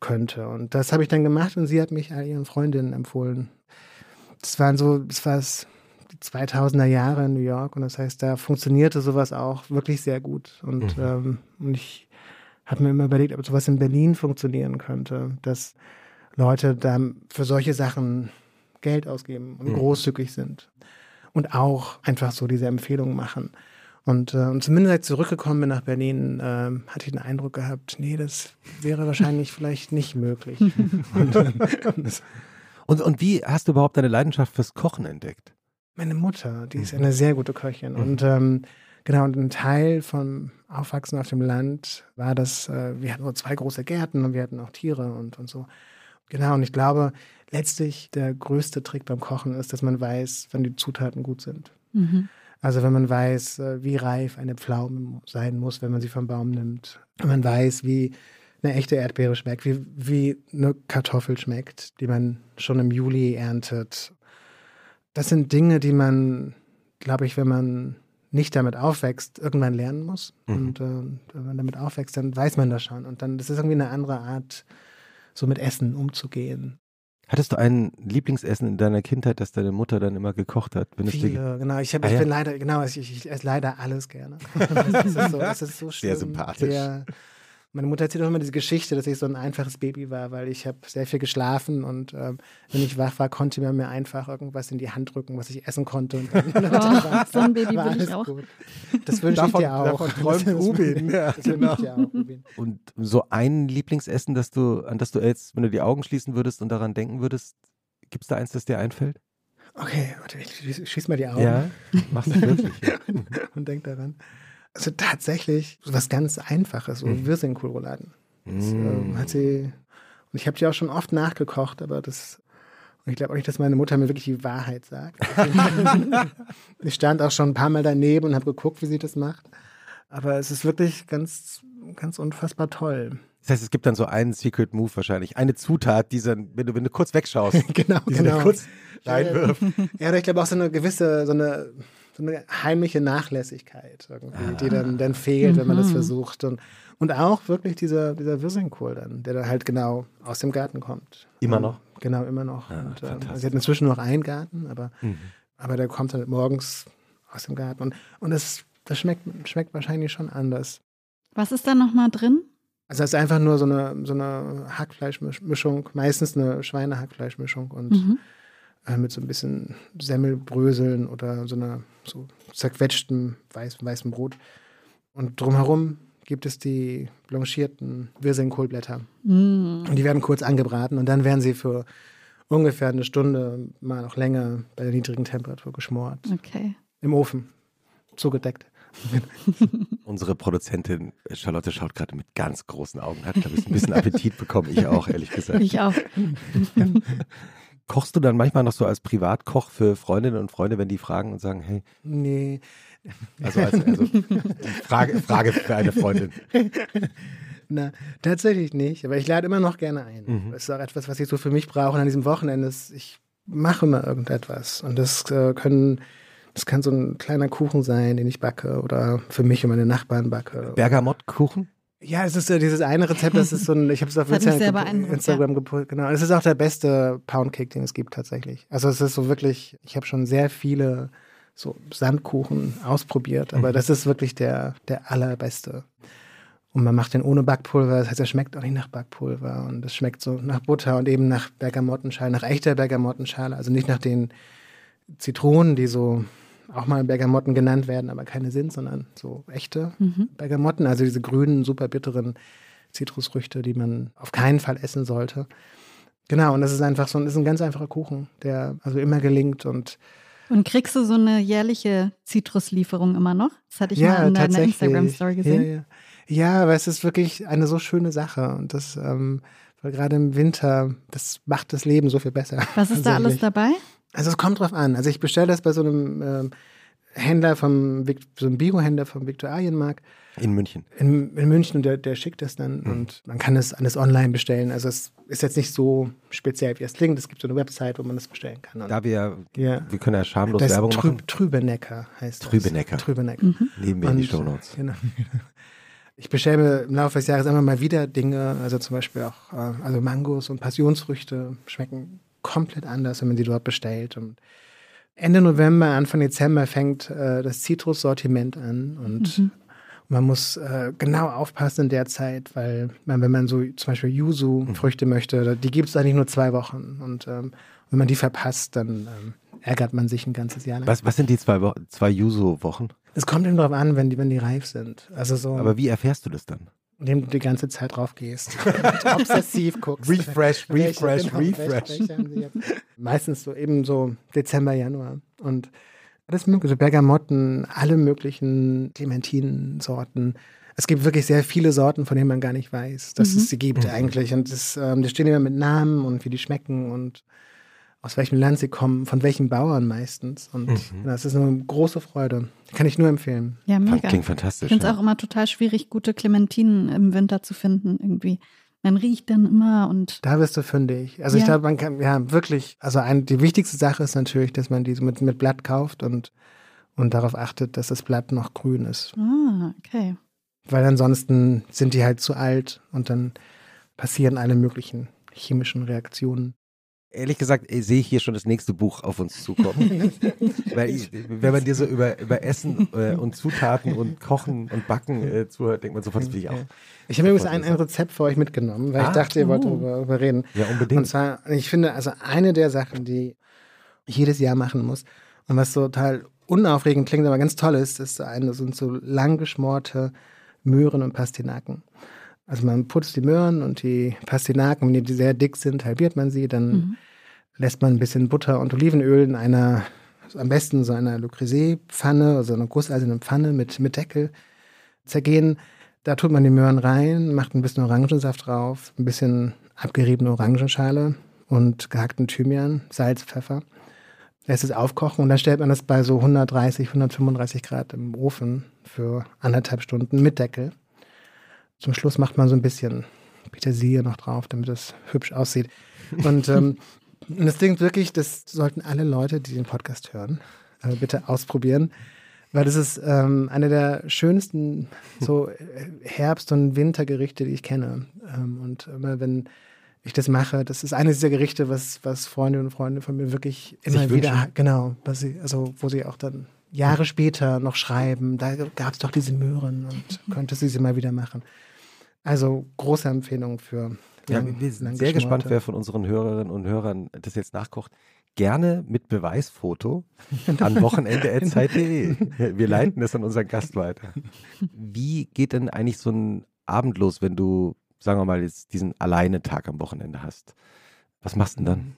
könnte. Und das habe ich dann gemacht und sie hat mich all ihren Freundinnen empfohlen. Das waren so, das war die 2000er Jahre in New York und das heißt, da funktionierte sowas auch wirklich sehr gut. Und, mhm. ähm, und ich habe mir immer überlegt, ob sowas in Berlin funktionieren könnte, dass Leute da für solche Sachen Geld ausgeben und mhm. großzügig sind und auch einfach so diese Empfehlungen machen. Und, äh, und zumindest als ich zurückgekommen bin nach Berlin, äh, hatte ich den Eindruck gehabt, nee, das wäre wahrscheinlich vielleicht nicht möglich. [LAUGHS] und, und, und wie hast du überhaupt deine Leidenschaft fürs Kochen entdeckt? Meine Mutter, die ist mhm. eine sehr gute Köchin. Mhm. Und ähm, genau, und ein Teil vom Aufwachsen auf dem Land war das, äh, wir hatten nur zwei große Gärten und wir hatten auch Tiere und, und so. Genau, und ich glaube, letztlich der größte Trick beim Kochen ist, dass man weiß, wann die Zutaten gut sind. Mhm. Also wenn man weiß, äh, wie reif eine Pflaume sein muss, wenn man sie vom Baum nimmt. Wenn man weiß, wie eine echte Erdbeere schmeckt, wie, wie eine Kartoffel schmeckt, die man schon im Juli erntet. Das sind Dinge, die man, glaube ich, wenn man nicht damit aufwächst, irgendwann lernen muss. Mhm. Und äh, wenn man damit aufwächst, dann weiß man das schon. Und dann das ist irgendwie eine andere Art, so mit Essen umzugehen. Hattest du ein Lieblingsessen in deiner Kindheit, das deine Mutter dann immer gekocht hat? Viele, genau. Ich, hab, ah, ich ja? bin leider, genau, ich, ich, ich esse leider alles gerne. [LAUGHS] das ist so, das ist so schön. Sehr sympathisch. Sehr, meine Mutter erzählt auch immer diese Geschichte, dass ich so ein einfaches Baby war, weil ich habe sehr viel geschlafen und ähm, wenn ich wach war, konnte man mir einfach irgendwas in die Hand drücken, was ich essen konnte. Und dann, [LAUGHS] oh, war, so ein Baby will ich auch. Gut. Das wünsche ich dir auch. Davon träumt [LAUGHS] Rubin. Ja, das genau. ich dir auch, Rubin. Und so ein Lieblingsessen, das du, an das du jetzt, wenn du die Augen schließen würdest und daran denken würdest, gibt es da eins, das dir einfällt? Okay, warte, ich schieß mal die Augen. Ja, machst du wirklich. und, [LAUGHS] und denk daran. Also tatsächlich was ganz Einfaches, so mhm. Wirsingkohlrouladen. Das, ähm, hat sie, und ich habe die auch schon oft nachgekocht, aber das, und ich glaube auch nicht, dass meine Mutter mir wirklich die Wahrheit sagt. [LAUGHS] ich stand auch schon ein paar Mal daneben und habe geguckt, wie sie das macht. Aber es ist wirklich ganz, ganz unfassbar toll. Das heißt, es gibt dann so einen Secret Move wahrscheinlich, eine Zutat, die dann, wenn du, wenn du kurz wegschaust, [LAUGHS] genau, die genau. kurz reinwirft. Ja, aber ich glaube auch so eine gewisse, so eine so eine heimliche Nachlässigkeit ah. die dann, dann fehlt, wenn man das mhm. versucht. Und, und auch wirklich dieser, dieser Wirsingkohl dann, der dann halt genau aus dem Garten kommt. Immer noch? Genau, immer noch. Ah, und, äh, sie hat inzwischen noch einen Garten, aber, mhm. aber der kommt dann morgens aus dem Garten. Und, und das, das schmeckt, schmeckt wahrscheinlich schon anders. Was ist da nochmal drin? Also es ist einfach nur so eine, so eine Hackfleischmischung, meistens eine Schweinehackfleischmischung und mhm äh, mit so ein bisschen Semmelbröseln oder so einer so zerquetschtem weiß, weißem Brot. Und drumherum gibt es die blanchierten Wirsingkohlblätter. Mm. Und die werden kurz angebraten und dann werden sie für ungefähr eine Stunde, mal noch länger, bei der niedrigen Temperatur geschmort. Okay. Im Ofen. Zugedeckt. [LAUGHS] Unsere Produzentin Charlotte schaut gerade mit ganz großen Augen, hat, glaube ich, ein bisschen Appetit bekommen. Ich auch, ehrlich gesagt. Ich auch. [LAUGHS] Kochst du dann manchmal noch so als Privatkoch für Freundinnen und Freunde, wenn die fragen und sagen, hey? Nee. Also, als, also [LAUGHS] Frage, Frage für eine Freundin. Na, tatsächlich nicht. Aber ich lade immer noch gerne ein. Mhm. Das ist auch etwas, was ich so für mich brauche. Und an diesem Wochenende ist, ich mache immer irgendetwas. Und das äh, können, das kann so ein kleiner Kuchen sein, den ich backe oder für mich und meine Nachbarn backe. Bergamottkuchen? Ja, es ist ja dieses eine Rezept, das ist so ein, ich habe es auf [LAUGHS] Instagram, Instagram gepult, genau. Es ist auch der beste Poundcake, den es gibt tatsächlich. Also es ist so wirklich, ich habe schon sehr viele so Sandkuchen ausprobiert, aber mhm. das ist wirklich der, der allerbeste. Und man macht den ohne Backpulver, das heißt, er schmeckt auch nicht nach Backpulver und es schmeckt so nach Butter und eben nach Bergamottenschale, nach echter Bergamottenschale, also nicht nach den Zitronen, die so auch mal Bergamotten genannt werden, aber keine sind, sondern so echte mhm. Bergamotten, also diese grünen, super bitteren Zitrusfrüchte, die man auf keinen Fall essen sollte. Genau, und das ist einfach so, das ist ein ganz einfacher Kuchen, der also immer gelingt und und kriegst du so eine jährliche Zitruslieferung immer noch? Das hatte ich ja, mal in deiner Instagram-Story gesehen. Ja, ja. ja, aber es ist wirklich eine so schöne Sache. Und das, ähm, weil gerade im Winter, das macht das Leben so viel besser. Was ist da alles dabei? Also es kommt drauf an. Also ich bestelle das bei so einem ähm, Händler vom, so einem Biohändler vom Viktualienmarkt. In München. In, in München und der, der schickt das dann mhm. und man kann es alles online bestellen. Also es ist jetzt nicht so speziell, wie es klingt. Es gibt so eine Website, wo man das bestellen kann. Und da wir, ja, wir können ja schamlos das Werbung Trüb, machen. Trübenecker heißt das. Trübenecker. Trübenecker. Mhm. Nehmen wir in die Show Notes. Genau. [LAUGHS] Ich bestelle mir im Laufe des Jahres immer mal wieder Dinge, also zum Beispiel auch äh, also Mangos und Passionsfrüchte schmecken komplett anders, wenn man sie dort bestellt. Und Ende November, Anfang Dezember fängt äh, das Zitrussortiment an und mhm. man muss äh, genau aufpassen in der Zeit, weil man, wenn man so zum Beispiel Yuzu-Früchte mhm. möchte, die gibt es eigentlich nur zwei Wochen und ähm, wenn man die verpasst, dann ähm, ärgert man sich ein ganzes Jahr lang. Was, was sind die zwei, zwei Yuzu-Wochen? Es kommt eben darauf an, wenn die, wenn die reif sind. Also so, Aber wie erfährst du das dann? Indem du die ganze Zeit drauf gehst [LAUGHS] und obsessiv guckst. Refresh, refresh, genau, refresh. [LAUGHS] Meistens so eben so Dezember, Januar. Und alles mögliche, Bergamotten, alle möglichen Clementinensorten. Es gibt wirklich sehr viele Sorten, von denen man gar nicht weiß, dass mhm. es sie gibt mhm. eigentlich. Und das, ähm, die stehen immer mit Namen und wie die schmecken und aus welchem Land sie kommen, von welchen Bauern meistens. Und mhm. das ist eine große Freude. Kann ich nur empfehlen. Ja, mega. Klingt fantastisch. Ich finde es ja. auch immer total schwierig, gute Clementinen im Winter zu finden irgendwie. Man riecht dann immer und. Da bist du fündig. Also ja. ich glaube, man kann, ja, wirklich, also ein, die wichtigste Sache ist natürlich, dass man diese mit, mit Blatt kauft und, und darauf achtet, dass das Blatt noch grün ist. Ah, okay. Weil ansonsten sind die halt zu alt und dann passieren alle möglichen chemischen Reaktionen ehrlich gesagt sehe ich hier schon das nächste Buch auf uns zukommen. [LAUGHS] Weil ich, wenn man dir so über, über Essen äh, und Zutaten und Kochen und Backen äh, zuhört, denkt man sofort, das will ich auch. Ich habe übrigens ein, ein Rezept für euch mitgenommen, weil ah, ich dachte, ihr wollt uh. darüber, darüber reden. Ja, unbedingt. Und zwar, ich finde, also eine der Sachen, die ich jedes Jahr machen muss und was so total unaufregend klingt, aber ganz toll ist, ist eine, sind so lang geschmorte Möhren und Pastinaken. Also man putzt die Möhren und die Pastinaken, wenn die sehr dick sind, halbiert man sie, dann mhm. lässt man ein bisschen Butter und Olivenöl in einer, also am besten so einer Le Creuset-Pfanne, also einer gusseisernen Pfanne mit, mit Deckel zergehen. Da tut man die Möhren rein, macht ein bisschen Orangensaft drauf, ein bisschen abgeriebene Orangenschale und gehackten Thymian, Salz, Pfeffer. Lässt es aufkochen und dann stellt man das bei so 130, 135 Grad im Ofen für anderthalb Stunden mit Deckel. Zum Schluss macht man so ein bisschen Petersilie noch drauf, damit es hübsch aussieht. Und ähm, [LAUGHS] das Ding wirklich, das sollten alle Leute, die den Podcast hören, äh, bitte ausprobieren. Weil das ist ähm, eine der schönsten so äh, Herbst- und Wintergerichte, die ich kenne. Ähm, und immer wenn ich das mache, das ist eines dieser Gerichte, was, was Freunde und Freunde von mir wirklich immer Sich wieder, wünschen. genau, was sie, also wo sie auch dann Jahre später noch schreiben, da gab es doch diese Möhren und [LAUGHS] könnte sie sie mal wieder machen. Also große Empfehlung für. Ja, wir sind sehr gespannt, wer von unseren Hörerinnen und Hörern das jetzt nachkocht. gerne mit Beweisfoto an [LAUGHS] wochenende.zeit.de. Wir leiten das an unseren Gast weiter. Wie geht denn eigentlich so ein Abend los, wenn du, sagen wir mal, jetzt diesen Alleine-Tag am Wochenende hast? Was machst du denn dann?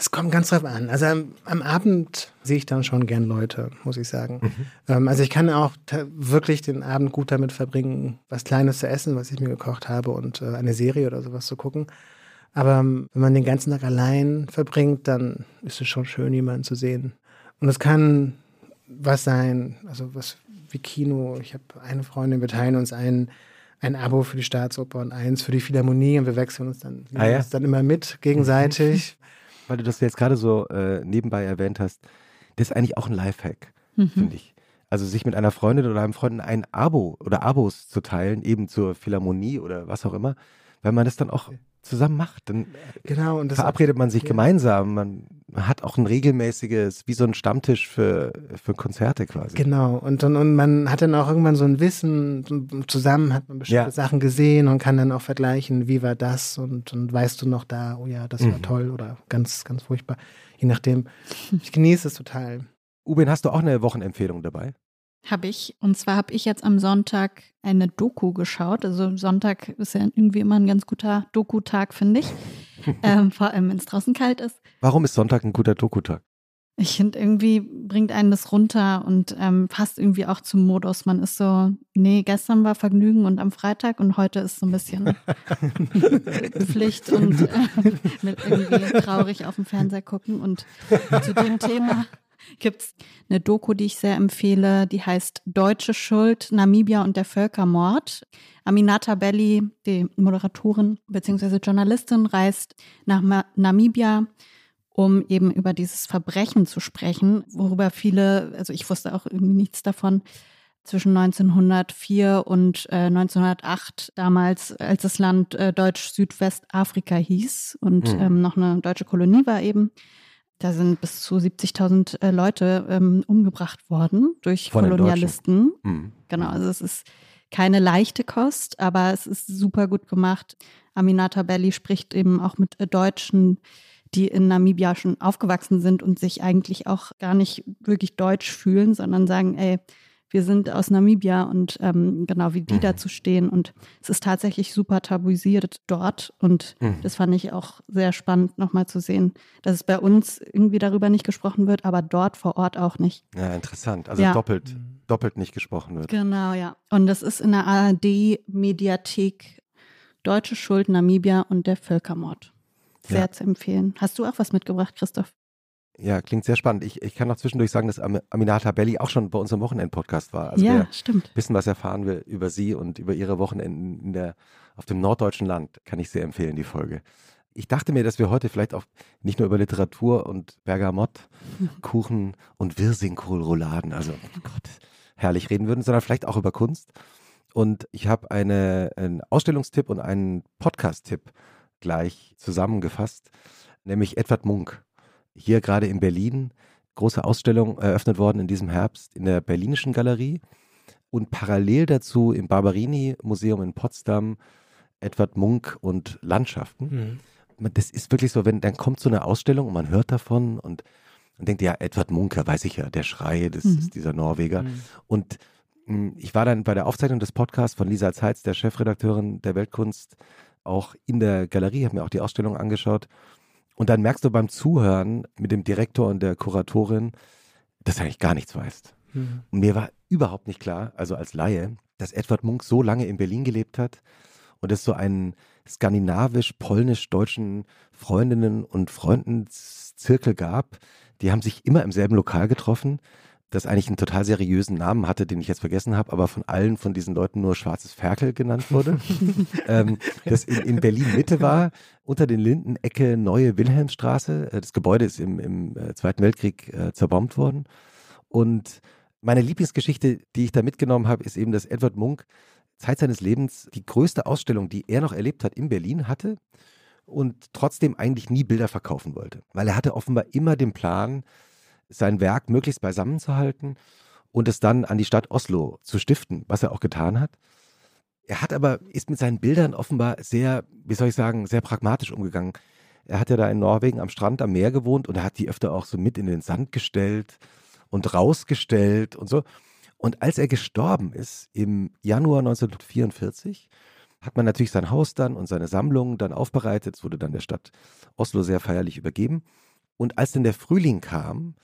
Es kommt ganz drauf an. Also am, am, Abend sehe ich dann schon gern Leute, muss ich sagen. Mhm. Ähm, also ich kann auch wirklich den Abend gut damit verbringen, was Kleines zu essen, was ich mir gekocht habe und äh, eine Serie oder sowas zu gucken. Aber ähm, wenn man den ganzen Tag allein verbringt, dann ist es schon schön, jemanden zu sehen. Und es kann was sein, also was wie Kino. Ich habe eine Freundin, wir teilen uns ein, ein Abo für die Staatsoper und eins für die Philharmonie und wir wechseln uns dann, ah, ja? uns dann immer mit gegenseitig. [LAUGHS] Weil du das jetzt gerade so äh, nebenbei erwähnt hast, das ist eigentlich auch ein Lifehack, mhm. finde ich. Also sich mit einer Freundin oder einem Freund ein Abo oder Abos zu teilen, eben zur Philharmonie oder was auch immer, weil man das dann auch zusammen macht. Dann genau, und verabredet man sich ja. gemeinsam. Man hat auch ein regelmäßiges, wie so ein Stammtisch für, für Konzerte quasi. Genau, und, und, und man hat dann auch irgendwann so ein Wissen, zusammen hat man bestimmte ja. Sachen gesehen und kann dann auch vergleichen, wie war das und, und weißt du noch da, oh ja, das war mhm. toll oder ganz, ganz furchtbar. Je nachdem. Ich genieße es total. Uben, hast du auch eine Wochenempfehlung dabei? Habe ich. Und zwar habe ich jetzt am Sonntag eine Doku geschaut. Also Sonntag ist ja irgendwie immer ein ganz guter Doku-Tag, finde ich. [LAUGHS] ähm, vor allem, wenn es draußen kalt ist. Warum ist Sonntag ein guter Doku-Tag? Ich finde, irgendwie bringt einen das runter und ähm, passt irgendwie auch zum Modus. Man ist so, nee, gestern war Vergnügen und am Freitag und heute ist so ein bisschen [LAUGHS] Pflicht und äh, mit irgendwie traurig auf dem Fernseher gucken. Und zu dem Thema gibt es eine Doku, die ich sehr empfehle, die heißt Deutsche Schuld, Namibia und der Völkermord. Aminata Belli, die Moderatorin bzw. Journalistin, reist nach Ma Namibia, um eben über dieses Verbrechen zu sprechen, worüber viele, also ich wusste auch irgendwie nichts davon, zwischen 1904 und äh, 1908, damals, als das Land äh, Deutsch-Südwestafrika hieß und mhm. ähm, noch eine deutsche Kolonie war eben. Da sind bis zu 70.000 äh, Leute ähm, umgebracht worden durch Von Kolonialisten. Mhm. Genau, also es ist keine leichte Kost, aber es ist super gut gemacht. Aminata Belli spricht eben auch mit äh, Deutschen, die in Namibia schon aufgewachsen sind und sich eigentlich auch gar nicht wirklich deutsch fühlen, sondern sagen, ey, wir sind aus Namibia und ähm, genau wie die mhm. dazu stehen. Und es ist tatsächlich super tabuisiert dort. Und mhm. das fand ich auch sehr spannend, nochmal zu sehen, dass es bei uns irgendwie darüber nicht gesprochen wird, aber dort vor Ort auch nicht. Ja, interessant. Also ja. doppelt, doppelt nicht gesprochen wird. Genau, ja. Und das ist in der ARD-Mediathek Deutsche Schuld, Namibia und der Völkermord. Sehr ja. zu empfehlen. Hast du auch was mitgebracht, Christoph? Ja, klingt sehr spannend. Ich, ich kann noch zwischendurch sagen, dass Aminata Belli auch schon bei unserem Wochenend-Podcast war. Also ja, stimmt. Wissen, was erfahren will über sie und über ihre Wochenenden in der, auf dem norddeutschen Land, kann ich sehr empfehlen, die Folge. Ich dachte mir, dass wir heute vielleicht auch nicht nur über Literatur und Bergamott, [LAUGHS] Kuchen und Wirsingkohlrouladen, also Gott, herrlich reden würden, sondern vielleicht auch über Kunst. Und ich habe eine, einen Ausstellungstipp und einen Podcast-Tipp gleich zusammengefasst, nämlich Edward Munk hier gerade in Berlin große Ausstellung eröffnet worden in diesem Herbst in der Berlinischen Galerie und parallel dazu im Barberini Museum in Potsdam Edward Munk und Landschaften. Mhm. Das ist wirklich so, wenn dann kommt so eine Ausstellung und man hört davon und man denkt, ja, Edward Munk, weiß ich ja, der Schrei, das mhm. ist dieser Norweger. Mhm. Und mh, hm, ich war dann bei der Aufzeichnung des Podcasts von Lisa Zeitz, der Chefredakteurin der Weltkunst, auch in der Galerie, habe mir auch die Ausstellung angeschaut und dann merkst du beim Zuhören mit dem Direktor und der Kuratorin, dass du eigentlich gar nichts weißt. Mhm. Und mir war überhaupt nicht klar, also als Laie, dass Edward Munk so lange in Berlin gelebt hat und es so einen skandinavisch-polnisch-deutschen Freundinnen und Freundenzirkel gab. Die haben sich immer im selben Lokal getroffen das eigentlich einen total seriösen Namen hatte, den ich jetzt vergessen habe, aber von allen von diesen Leuten nur Schwarzes Ferkel genannt wurde. [LAUGHS] ähm, das in, in Berlin Mitte war, unter den Linden, Ecke Neue Wilhelmstraße. Äh, das Gebäude ist im, im äh, Zweiten Weltkrieg äh, zerbombt worden. Und meine Lieblingsgeschichte, die ich da mitgenommen habe, ist eben, dass Edward Munk Zeit seines Lebens die größte Ausstellung, die er noch erlebt hat, in Berlin hatte und trotzdem eigentlich nie Bilder verkaufen wollte. Weil er hatte offenbar immer den Plan, sein Werk möglichst beisammenzuhalten und es dann an die Stadt Oslo zu stiften, was er auch getan hat. Er hat aber, ist mit seinen Bildern offenbar sehr, wie soll ich sagen, sehr pragmatisch umgegangen. Er hat ja da in Norwegen am Strand am Meer gewohnt und er hat die öfter auch so mit in den Sand gestellt und rausgestellt und so. Und als er gestorben ist im Januar 1944, hat man natürlich sein Haus dann und seine Sammlung dann aufbereitet. Es wurde dann der Stadt Oslo sehr feierlich übergeben. Und als dann der Frühling kam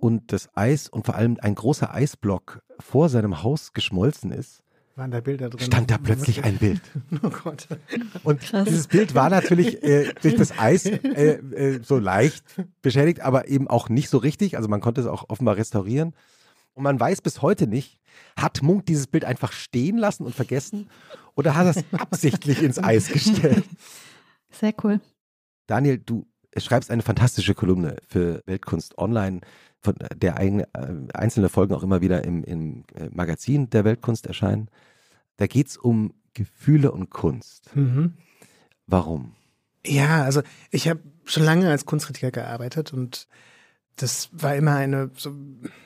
und das Eis und vor allem ein großer Eisblock vor seinem Haus geschmolzen ist, waren da Bilder drin? stand da plötzlich ein Bild. [LAUGHS] Oh Gott. Und Krass. dieses Bild war natürlich äh, durch das Eis äh, äh, so leicht beschädigt, aber eben auch nicht so richtig. Also man konnte es auch offenbar restaurieren. Und man weiß bis heute nicht, hat Munk dieses Bild einfach stehen lassen und vergessen oder hat er es absichtlich ins Eis gestellt? [LAUGHS] Sehr cool. Daniel, du schreibst eine fantastische Kolumne für Weltkunst Online, von der eigene, äh, einzelne Folgen auch immer wieder im, im äh, Magazin der Weltkunst erscheinen. Da geht es um Gefühle und Kunst. Mhm. Warum? Ja, also ich habe schon lange als Kunstkritiker gearbeitet und das war immer eine so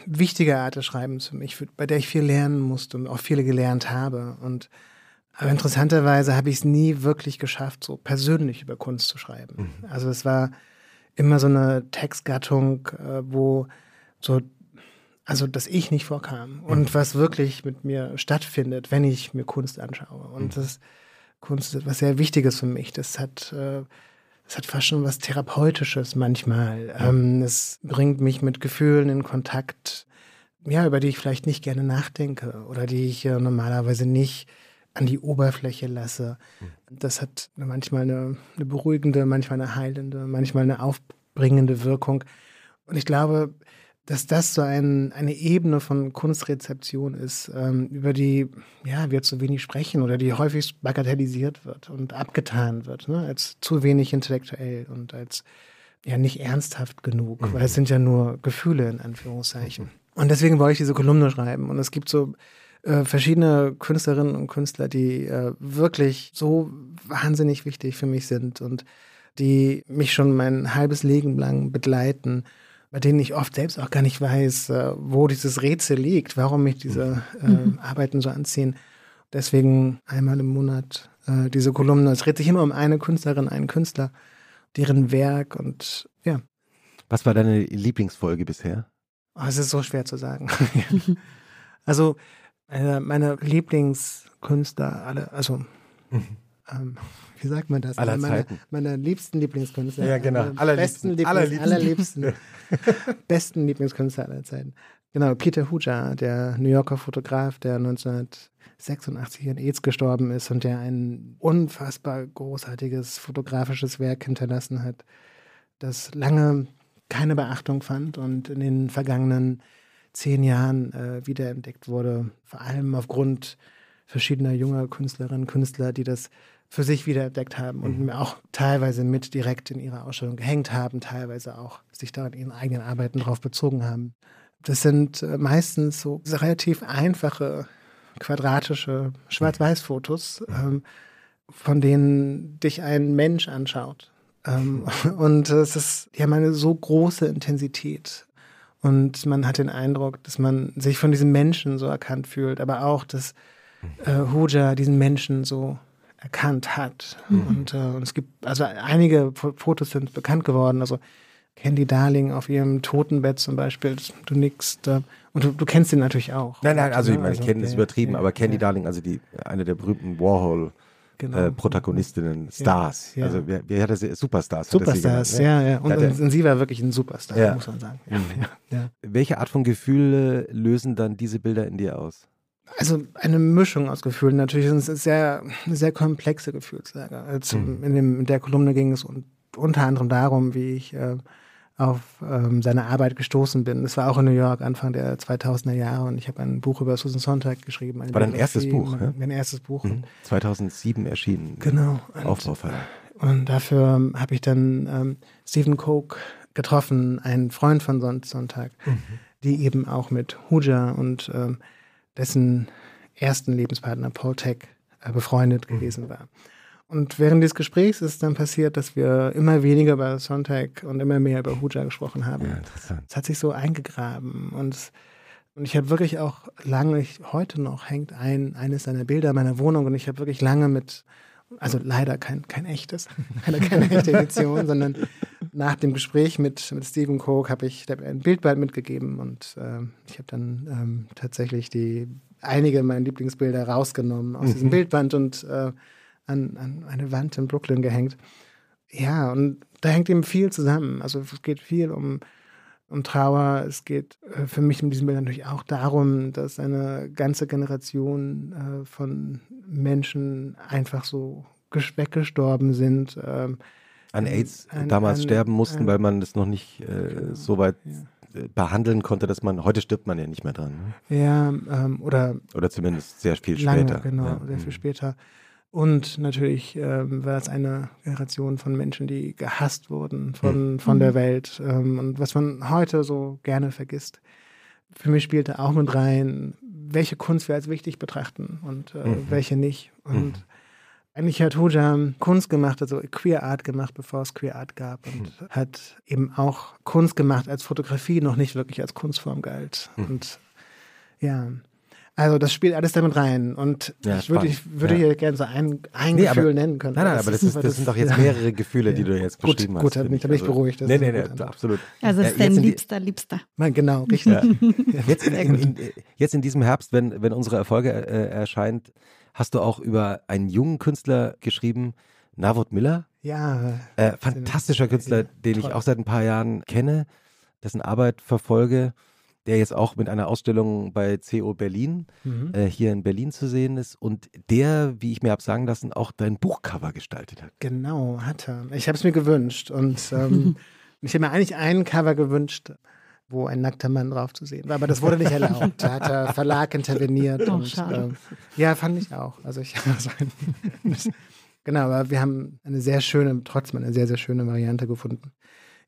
wichtige Art des Schreibens für mich, bei der ich viel lernen musste und auch viele gelernt habe. Und aber interessanterweise habe ich es nie wirklich geschafft, so persönlich über Kunst zu schreiben. Mhm. Also es war immer so eine Textgattung, äh, wo so, also dass ich nicht vorkam und mhm. was wirklich mit mir stattfindet, wenn ich mir Kunst anschaue. Und mhm. das Kunst ist was sehr Wichtiges für mich. Das hat, äh, das hat fast schon was Therapeutisches manchmal. Ähm, es bringt mich mit Gefühlen in Kontakt, ja, über die ich vielleicht nicht gerne nachdenke oder die ich äh, normalerweise nicht an die Oberfläche lasse. Hm. Das hat manchmal eine, eine beruhigende, manchmal eine heilende, manchmal eine aufbringende Wirkung. Und ich glaube, dass das so ein, eine Ebene von Kunstrezeption ist, ähm, über die ja, wir zu wenig sprechen oder die häufig bagatellisiert wird und abgetan wird, ne? als zu wenig intellektuell und als ja nicht ernsthaft genug, mhm. weil es sind ja nur Gefühle in Anführungszeichen. Mhm. Und deswegen wollte ich diese Kolumne schreiben. Und es gibt so äh, verschiedene Künstlerinnen und Künstler, die äh, wirklich so wahnsinnig wichtig für mich sind und die mich schon mein halbes Leben lang begleiten, bei denen ich oft selbst auch gar nicht weiß, äh, wo dieses Rätsel liegt, warum mich diese äh, mhm. Arbeiten so anziehen. Deswegen einmal im Monat äh, diese Kolumne. Es dreht sich immer um eine Künstlerin, einen Künstler, deren Werk und ja. Was war deine Lieblingsfolge bisher? Oh, es ist so schwer zu sagen. [LAUGHS] also meine, meine Lieblingskünstler, alle, also mhm. Ähm, [LAUGHS] wie sagt man das? Aller meine, Zeiten. meine liebsten Lieblingskünstler. Ja, genau. Allerliebsten. Besten Lieblings, allerliebsten. [LAUGHS] [LAUGHS] besten Lieblingskünstler aller Zeiten. Genau, Peter Huja, der New Yorker Fotograf, der 1986 in AIDS gestorben ist und der ein unfassbar großartiges fotografisches Werk hinterlassen hat, das lange keine Beachtung fand und in den vergangenen zehn Jahren äh, wiederentdeckt wurde, vor allem aufgrund verschiedener junger Künstlerinnen und Künstler, die das für sich wiederentdeckt haben und mhm. auch teilweise mit direkt in ihrer Ausstellung gehängt haben, teilweise auch sich da in ihren eigenen Arbeiten drauf bezogen haben. Das sind äh, meistens so relativ einfache, quadratische Schwarz-Weiß-Fotos, mhm. ähm, von denen dich ein Mensch anschaut. Ähm, und es ist, haben eine so große Intensität und man hat den Eindruck, dass man sich von diesem Menschen so erkannt fühlt, aber auch, dass äh, Hoja diesen Menschen so erkannt hat. Mhm. Und, äh, und, es gibt, also einige Fotos sind bekannt geworden. Also Candy Darling auf ihrem Totenbett zum Beispiel, du nickst. Äh, und du, du, kennst ihn natürlich auch. Nein, nein, also ich meine, ich also, kenne das übertrieben, ja, aber Candy ja. Darling, also die, eine der berühmten Warhol- genau. äh, Protagonistinnen, Stars. Ja. Also wer, wer hat das? Superstars. Superstars, ja, ja. Und, und, und, sie war wirklich ein Superstar, muss man sagen. Mhm. [LAUGHS] Welche Art von Gefühle lösen dann diese Bilder in dir aus? Also eine Mischung aus Gefühlen. Natürlich ist es sehr, sehr komplexe Gefühlslage. Also mhm. in, dem, in der Kolumne ging es unter anderem darum, wie ich äh, auf ähm, seine Arbeit gestoßen bin. Das war auch in New York Anfang der 2000er Jahre und ich habe ein Buch über Susan Sontag geschrieben. War dein erstes Buch? Mein, mein erstes Buch. Mhm. 2007 erschienen. Genau. Aufbaufall. Und dafür habe ich dann ähm, Stephen Coke getroffen, einen Freund von Son Sonntag, mhm. die eben auch mit Huja und ähm, dessen ersten Lebenspartner Paul Tech äh, befreundet mhm. gewesen war. Und während des Gesprächs ist dann passiert, dass wir immer weniger über Sontag und immer mehr über Huja gesprochen haben. Ja, interessant. Es hat sich so eingegraben und, und ich habe wirklich auch lange, ich, heute noch hängt ein, eines seiner Bilder in meiner Wohnung und ich habe wirklich lange mit also leider kein, kein echtes, [LAUGHS] keine, keine echte Edition, [LAUGHS] sondern nach dem Gespräch mit, mit Stephen Coke habe ich hab ein Bildband mitgegeben und äh, ich habe dann ähm, tatsächlich die einige meiner Lieblingsbilder rausgenommen aus mhm. diesem Bildband und äh, an, an eine Wand in Brooklyn gehängt. Ja, und da hängt eben viel zusammen. Also es geht viel um, um Trauer. Es geht äh, für mich in diesem Bild natürlich auch darum, dass eine ganze Generation äh, von Menschen einfach so weggestorben sind. Ähm, an AIDS an, damals an, sterben mussten, an, weil man das noch nicht äh, genau, so weit ja. Äh, behandeln konnte, dass man, heute stirbt man ja nicht mehr dran. Ne? Ja, ähm, oder. Oder zumindest sehr viel lange, später. Genau, ja. sehr viel mhm. später. Und natürlich ähm, war es eine Generation von Menschen, die gehasst wurden von, mhm. von der mhm. Welt. Ähm, und was man heute so gerne vergisst. Für mich spielte auch mit rein, welche Kunst wir als wichtig betrachten und äh, mhm. welche nicht. Und mhm. eigentlich hat Huja Kunst gemacht, also Queer Art gemacht, bevor es Queer Art gab. Und mhm. hat eben auch Kunst gemacht, als Fotografie noch nicht wirklich als Kunstform galt. Mhm. Und ja, also das spielt alles damit rein. Und ja, ich würde, ich würde ja. hier gerne so ein, ein nee, Gefühl aber, nennen können. Nein, nein, aber das, ist, das, das sind doch [LAUGHS] jetzt mehrere Gefühle, ja. die du jetzt beschrieben gut, hast. Gut, da bin ich also, beruhigt. Das nee, nee, nee, absolut. Also es ist dein Liebster, Liebster. Mein, genau, [LAUGHS] richtig. Jetzt in, in, in, jetzt, in, diesem Herbst, wenn, wenn unsere Erfolge äh, erscheint, hast du auch über einen jungen Künstler geschrieben, Navot Miller. Ja. Äh, fantastischer Künstler, den ich auch seit ein paar Jahren kenne, dessen Arbeit verfolge der jetzt auch mit einer Ausstellung bei CO Berlin mhm. äh, hier in Berlin zu sehen ist und der, wie ich mir habe sagen lassen, auch dein Buchcover gestaltet hat. Genau, hat er. Ich habe es mir gewünscht und ähm, [LAUGHS] ich habe mir eigentlich ein Cover gewünscht, wo ein nackter Mann drauf zu sehen war, aber das wurde nicht erlaubt. Da hat der Verlag interveniert. Oh, und, schade. Äh, ja, fand ich auch. Also ich also [LAUGHS] Genau, aber wir haben eine sehr schöne, trotzdem eine sehr, sehr schöne Variante gefunden.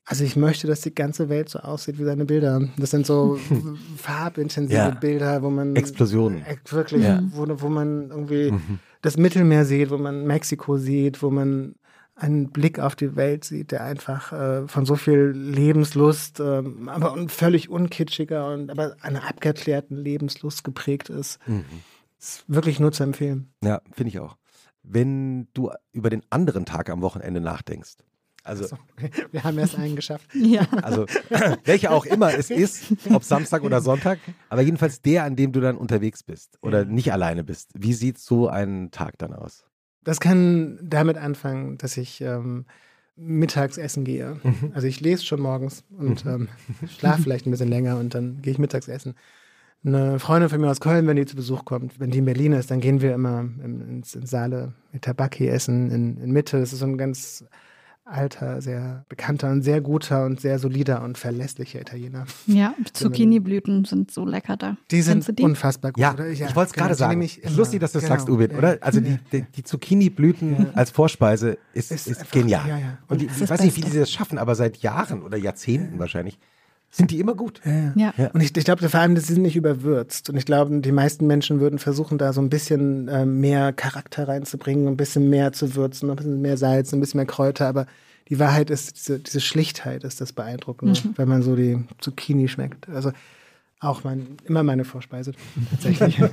Also ich möchte, dass die ganze Welt so aussieht wie seine Bilder. Das sind so [LAUGHS] farbintensive ja. Bilder, wo man Explosionen. Wirklich, ja. wo, wo man irgendwie mhm. das Mittelmeer sieht, wo man Mexiko sieht, wo man einen Blick auf die Welt sieht, der einfach äh, von so viel Lebenslust, äh, aber un völlig unkitschiger und aber einer abgeklärten Lebenslust geprägt ist. Mhm. Ist wirklich nur zu empfehlen. Ja, finde ich auch. Wenn du über den anderen Tag am Wochenende nachdenkst, also, so, wir haben erst einen geschafft. [LAUGHS] Ja. Also, [LAUGHS] welcher auch immer es ist, ob Samstag oder Sonntag, aber jedenfalls der, an dem du dann unterwegs bist oder ja. nicht alleine bist. Wie sieht so ein Tag dann aus? Das kann damit anfangen, dass ich ähm, mittags essen gehe. Mhm. Also, ich lese schon morgens und mhm. ähm, schlafe vielleicht ein bisschen länger und dann gehe ich mittags essen. Eine Freundin von mir aus Köln, wenn die zu Besuch kommt, wenn die in Berlin ist, dann gehen wir immer ins, ins Saale mit Tabaki essen in, in Mitte. Das ist so ein ganz alter, sehr bekannter und sehr guter und sehr solider und verlässlicher Italiener. Ja, [LAUGHS] Zucchini-Blüten sind so lecker da. Die sind die? unfassbar gut. Ja, oder? ja ich wollte es genau, gerade sagen. Ist lustig, dass du es genau. sagst, Ubin, oder? Also die, die, die Zucchini-Blüten ja. als Vorspeise ist, ist, ist einfach, genial. Ja, ja. Und, und ich weiß nicht, wie die das schaffen, aber seit Jahren oder Jahrzehnten wahrscheinlich sind die immer gut. Ja. ja. Und ich, ich glaube vor allem, das sind nicht überwürzt. Und ich glaube, die meisten Menschen würden versuchen, da so ein bisschen äh, mehr Charakter reinzubringen, ein bisschen mehr zu würzen, ein bisschen mehr Salz, ein bisschen mehr Kräuter. Aber die Wahrheit ist, diese, diese Schlichtheit ist das Beeindruckende, mhm. wenn man so die Zucchini schmeckt. Also auch mein, immer meine Vorspeise, tatsächlich. [LAUGHS]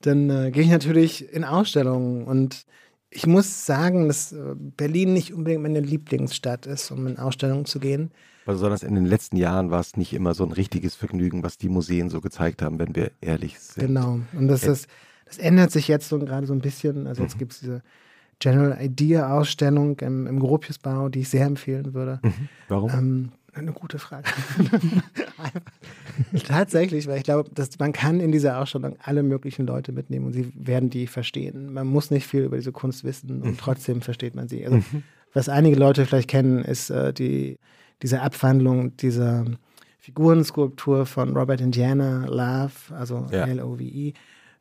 Dann äh, gehe ich natürlich in Ausstellungen und ich muss sagen, dass äh, Berlin nicht unbedingt meine Lieblingsstadt ist, um in Ausstellungen zu gehen. Besonders in den letzten Jahren war es nicht immer so ein richtiges Vergnügen, was die Museen so gezeigt haben, wenn wir ehrlich sind. Genau. Und das, ist, das ändert sich jetzt so gerade so ein bisschen. Also jetzt mhm. gibt es diese General Idea Ausstellung im, im Gropiusbau, die ich sehr empfehlen würde. Mhm. Warum? Ähm, eine gute Frage. [LAUGHS] Tatsächlich, weil ich glaube, dass man kann in dieser Ausstellung alle möglichen Leute mitnehmen und sie werden die verstehen. Man muss nicht viel über diese Kunst wissen und mhm. trotzdem versteht man sie. Also, mhm. was einige Leute vielleicht kennen, ist äh, die diese Abwandlung dieser Figurenskulptur von Robert Indiana, Love, also ja. L-O-V-E,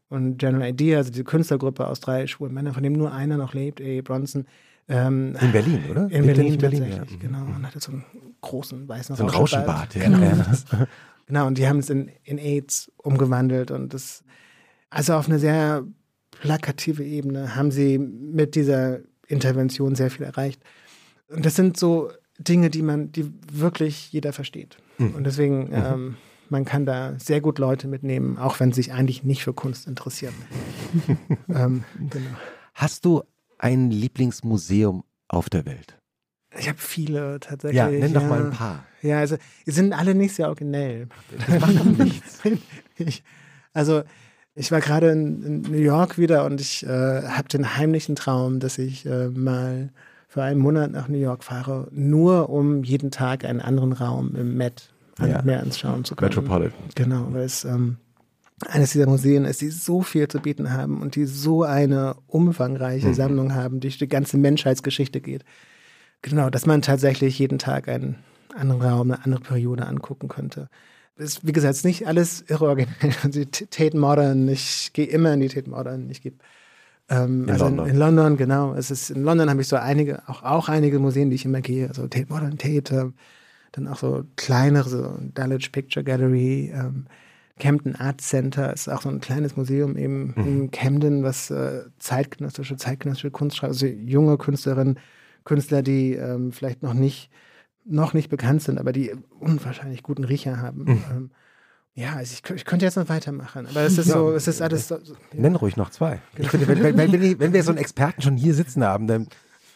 und General Idea, also diese Künstlergruppe aus drei schwulen Männern, von dem nur einer noch lebt, A. Bronson. Ähm, in Berlin, oder? In Berlin, in Berlin tatsächlich, ja. genau. Und hatte so einen großen weißen so ein Rauschenbart. Ja. Genau. Ja. [LAUGHS] genau, und die haben es in, in AIDS umgewandelt und das, also auf eine sehr plakative Ebene haben sie mit dieser Intervention sehr viel erreicht. Und das sind so Dinge, die man, die wirklich jeder versteht. Mhm. Und deswegen, mhm. ähm, man kann da sehr gut Leute mitnehmen, auch wenn sie sich eigentlich nicht für Kunst interessieren. [LAUGHS] ähm, genau. Hast du ein Lieblingsmuseum auf der Welt? Ich habe viele tatsächlich. Ja, nenn doch ja. mal ein paar. Ja, also die sind alle nicht sehr originell. Das macht nichts. [LAUGHS] ich, also ich war gerade in, in, New York wieder und ich äh, habe den heimlichen Traum, dass ich äh, mal für einen Monat nach New York fahre, nur um jeden Tag einen anderen Raum im Met Ja. mehr anschauen zu können. Metropolitan. Genau, weil es ähm, eines dieser Museen ist, die so viel zu bieten haben und die so eine umfangreiche Mhm. Sammlung haben, die durch die ganze Menschheitsgeschichte geht. Genau, dass man tatsächlich jeden Tag einen anderen Raum, eine andere Periode angucken könnte. Ist, wie gesagt, ist nicht alles irre originell. [LAUGHS] Die Tate Modern, ich gehe immer in die Tate Modern, ich gebe ähm, In also London. In, in London, genau. Es ist, in London habe ich so einige, auch, auch einige Museen, die ich immer gehe. Also Tate Modern, Tate, ähm, dann auch so kleinere, so Dulwich Picture Gallery, ähm, Camden Art Center ist auch so ein kleines Museum eben in Camden, was äh, zeitgenössische, zeitgenössische Kunst schreibt, also junge Künstlerinnen, Künstler, die ähm, vielleicht noch nicht, noch nicht bekannt sind, aber die unwahrscheinlich guten Riecher haben. Ähm, ja, also ich, ich könnte jetzt noch weitermachen, aber es ist Ja. so, es ist alles so, so Nenn ruhig noch zwei. Ich finde, wenn, wenn, wenn, wir- [LAUGHS] wenn wir so einen Experten schon hier sitzen haben, dann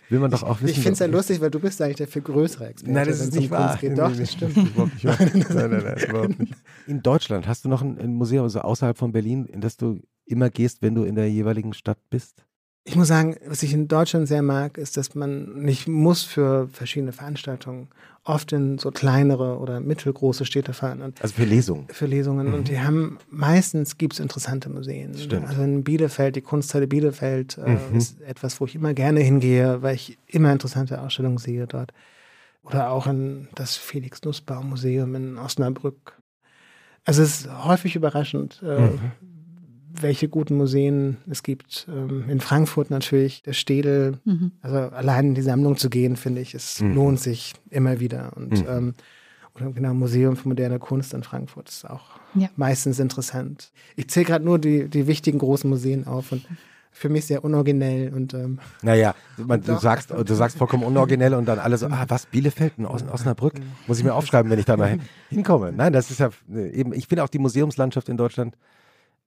will man doch auch wissen. Ich finde es ja lustig, weil du bist eigentlich der viel größere Experte. Nein, das ist nicht wahr. Nee, Doch, nee, das stimmt. Nicht. [LAUGHS] Nein, nein, nein, überhaupt nicht. In Deutschland hast du noch ein, ein Museum, also außerhalb von Berlin, in das du immer gehst, wenn du in der jeweiligen Stadt bist? Ich muss sagen, was ich in Deutschland sehr mag, ist, dass man nicht muss für verschiedene Veranstaltungen oft in so kleinere oder mittelgroße Städte fahren und Also für Lesungen. für Lesungen. Und die haben, meistens gibt es interessante Museen. Stimmt. Also in Bielefeld, die Kunsthalle Bielefeld äh, Mhm. ist etwas, wo ich immer gerne hingehe, weil ich immer interessante Ausstellungen sehe dort. Oder auch in das Felix-Nussbaum-Museum in Osnabrück. Also es ist häufig überraschend, äh, Mhm. Welche guten Museen es gibt. Ähm, in Frankfurt natürlich, der Städel. Mhm. Also allein in die Sammlung zu gehen, finde ich, es Mhm. lohnt sich immer wieder. Und Mhm. ähm, oder genau, Museum für moderne Kunst in Frankfurt ist auch Ja. meistens interessant. Ich zähle gerade nur die, die wichtigen großen Museen auf und für mich sehr unoriginell und ähm, Naja, man, du, Doch. sagst, du sagst vollkommen unoriginell und dann alle so, ah, was, Bielefeld, in Os Osnabrück? Muss ich mir aufschreiben, wenn ich da mal [LAUGHS] hin, hinkomme. Nein, das ist ja äh, eben, ich finde auch die Museumslandschaft in Deutschland,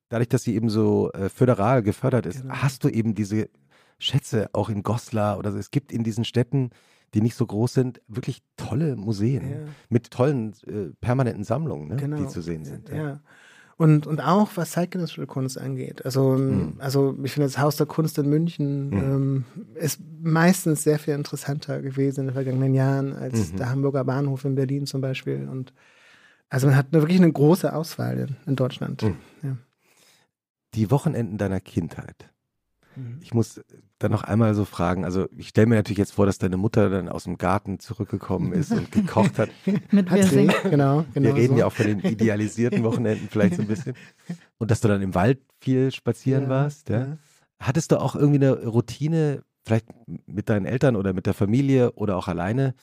dadurch, dass sie eben so äh, föderal gefördert ist, Genau. hast du eben diese Schätze auch in Goslar oder so. Es gibt in diesen Städten, die nicht so groß sind, wirklich tolle Museen Ja. mit tollen äh, permanenten Sammlungen, ne, genau. die zu sehen sind. Ja. Und, und auch was zeitgenössische Kunst angeht. Also, Mhm. also ich finde, das Haus der Kunst in München ähm, ist meistens sehr viel interessanter gewesen in den vergangenen Jahren als Mhm. der Hamburger Bahnhof in Berlin zum Beispiel. Und also man hat wirklich eine große Auswahl in, in Deutschland. Mhm. Ja. Die Wochenenden deiner Kindheit. Mhm. Ich muss dann noch einmal so fragen, also ich stelle mir natürlich jetzt vor, dass deine Mutter dann aus dem Garten zurückgekommen ist und gekocht hat. [LAUGHS] Mit Hat wir sie, singen. genau, genau. Wir reden so. ja auch von den idealisierten Wochenenden vielleicht so ein bisschen. [LAUGHS] Und dass du dann im Wald viel spazieren Ja, warst. Ja? ja. Hattest du auch irgendwie eine Routine, vielleicht mit deinen Eltern oder mit der Familie oder auch alleine,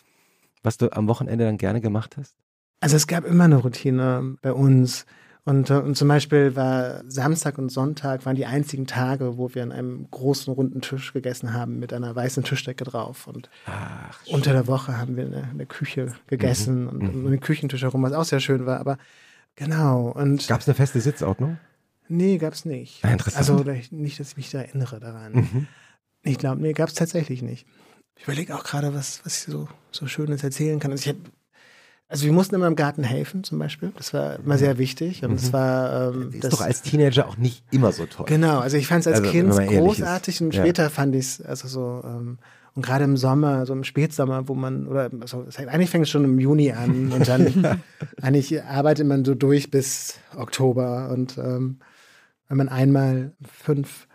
was du am Wochenende dann gerne gemacht hast? Also es gab immer eine Routine bei uns. Und, äh, und zum Beispiel war Samstag und Sonntag waren die einzigen Tage, wo wir an einem großen runden Tisch gegessen haben mit einer weißen Tischdecke drauf. Und Ach, unter der Woche haben wir in der, in der Küche gegessen und mhm. um den Küchentisch herum, was auch sehr schön war. Aber genau. Und Gab es eine feste Sitzordnung? nee, gab's nicht. Ah, interessant. Also nicht, dass ich mich da erinnere daran. Mhm. Ich glaube, nee, gab es tatsächlich nicht. Ich überlege auch gerade, was, was ich so, so Schönes erzählen kann. Also, ich hab, also wir mussten immer im Garten helfen zum Beispiel. Das war immer sehr wichtig. Und es war ähm, Ist das, doch als Teenager auch nicht immer so toll. Genau, also ich fand es als Also, Kind ehrlich ist. großartig und Ja. später fand ich es also so ähm, und gerade im Sommer, so im Spätsommer, wo man oder also eigentlich fängt es schon im Juni an [LAUGHS] und dann eigentlich arbeitet man so durch bis Oktober und ähm, wenn man einmal fünf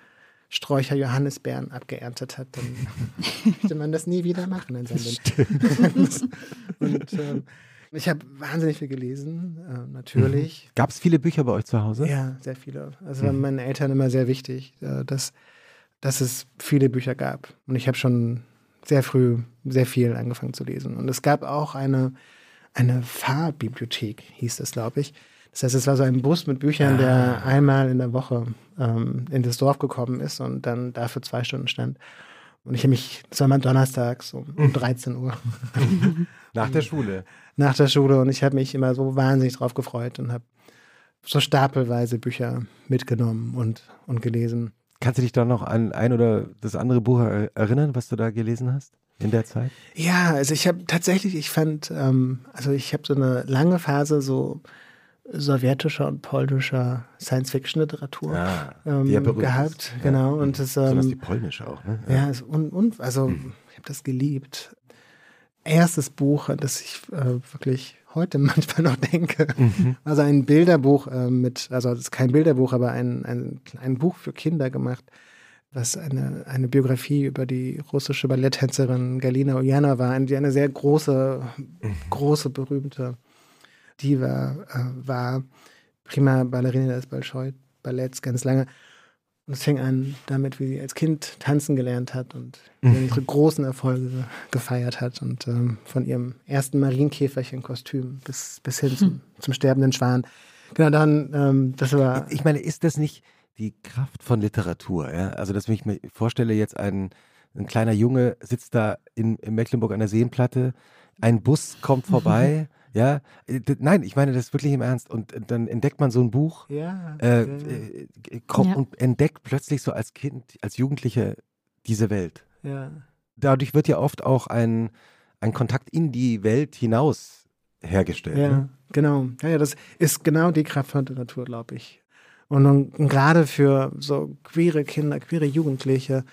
Sträucher Johannisbeeren abgeerntet hat, dann [LAUGHS] möchte man das nie wieder machen in seinem Leben. [LAUGHS] und ähm, ich habe wahnsinnig viel gelesen, äh, natürlich. Gab es viele Bücher bei euch zu Hause? Ja, sehr viele. Also war meinen Eltern immer sehr wichtig, äh, dass, dass es viele Bücher gab. Und ich habe schon sehr früh sehr viel angefangen zu lesen. Und es gab auch eine, eine Fahrbibliothek, hieß das, glaube ich. Das heißt, es war so ein Bus mit Büchern, der einmal in der Woche ähm, in das Dorf gekommen ist und dann dafür zwei Stunden stand. Und ich habe mich, das war mal donnerstags um, um 13 Uhr [LAUGHS] Nach der Schule. nach der Schule und ich habe mich immer so wahnsinnig drauf gefreut und habe so stapelweise Bücher mitgenommen und, und gelesen. Kannst du dich da noch an ein oder das andere Buch erinnern, was du da gelesen hast in der Zeit? Ja, also ich habe tatsächlich, ich fand, ähm, also ich habe so eine lange Phase so sowjetischer und polnischer Science-Fiction-Literatur Ah, ähm, ja gehabt. ist. Ja. Genau. Und das, Besonders die ähm, polnische auch, ne? ja, es- und, und also ich habe das geliebt. Erstes Buch, an das ich äh, wirklich heute [LAUGHS] manchmal noch denke, Mhm. also ein Bilderbuch äh, mit, also es ist kein Bilderbuch, aber ein, ein, ein Buch für Kinder gemacht, was eine, eine Biografie über die russische Balletttänzerin Galina Ulyanova, die eine sehr große, große, berühmte Diva äh, war, prima Ballerina des Bolschoi Balletts ganz lange. Und es fing an damit, wie sie als Kind tanzen gelernt hat und ihre großen Erfolge gefeiert hat und ähm, von ihrem ersten Marienkäferchen-Kostüm bis, bis hin zum, zum sterbenden Schwan. Genau, dann, ähm, das war, Ich meine, ist das nicht die Kraft von Literatur? Ja? Also, dass ich mir vorstelle, jetzt ein, ein kleiner Junge sitzt da in, in Mecklenburg an der Seenplatte, ein Bus kommt vorbei, [LAUGHS] ja. Äh, Nein, ich meine das wirklich im Ernst. Und äh, dann entdeckt man so ein Buch ja, äh, ja, äh, kommt Ja. und entdeckt plötzlich so als Kind, als Jugendlicher diese Welt. ja, Dadurch wird ja oft auch ein, ein Kontakt in die Welt hinaus hergestellt. Ja, Ne? genau. Ja, ja, das ist genau die Kraft von der Natur, glaube ich. Und, nun- und gerade für so queere Kinder, queere Jugendliche,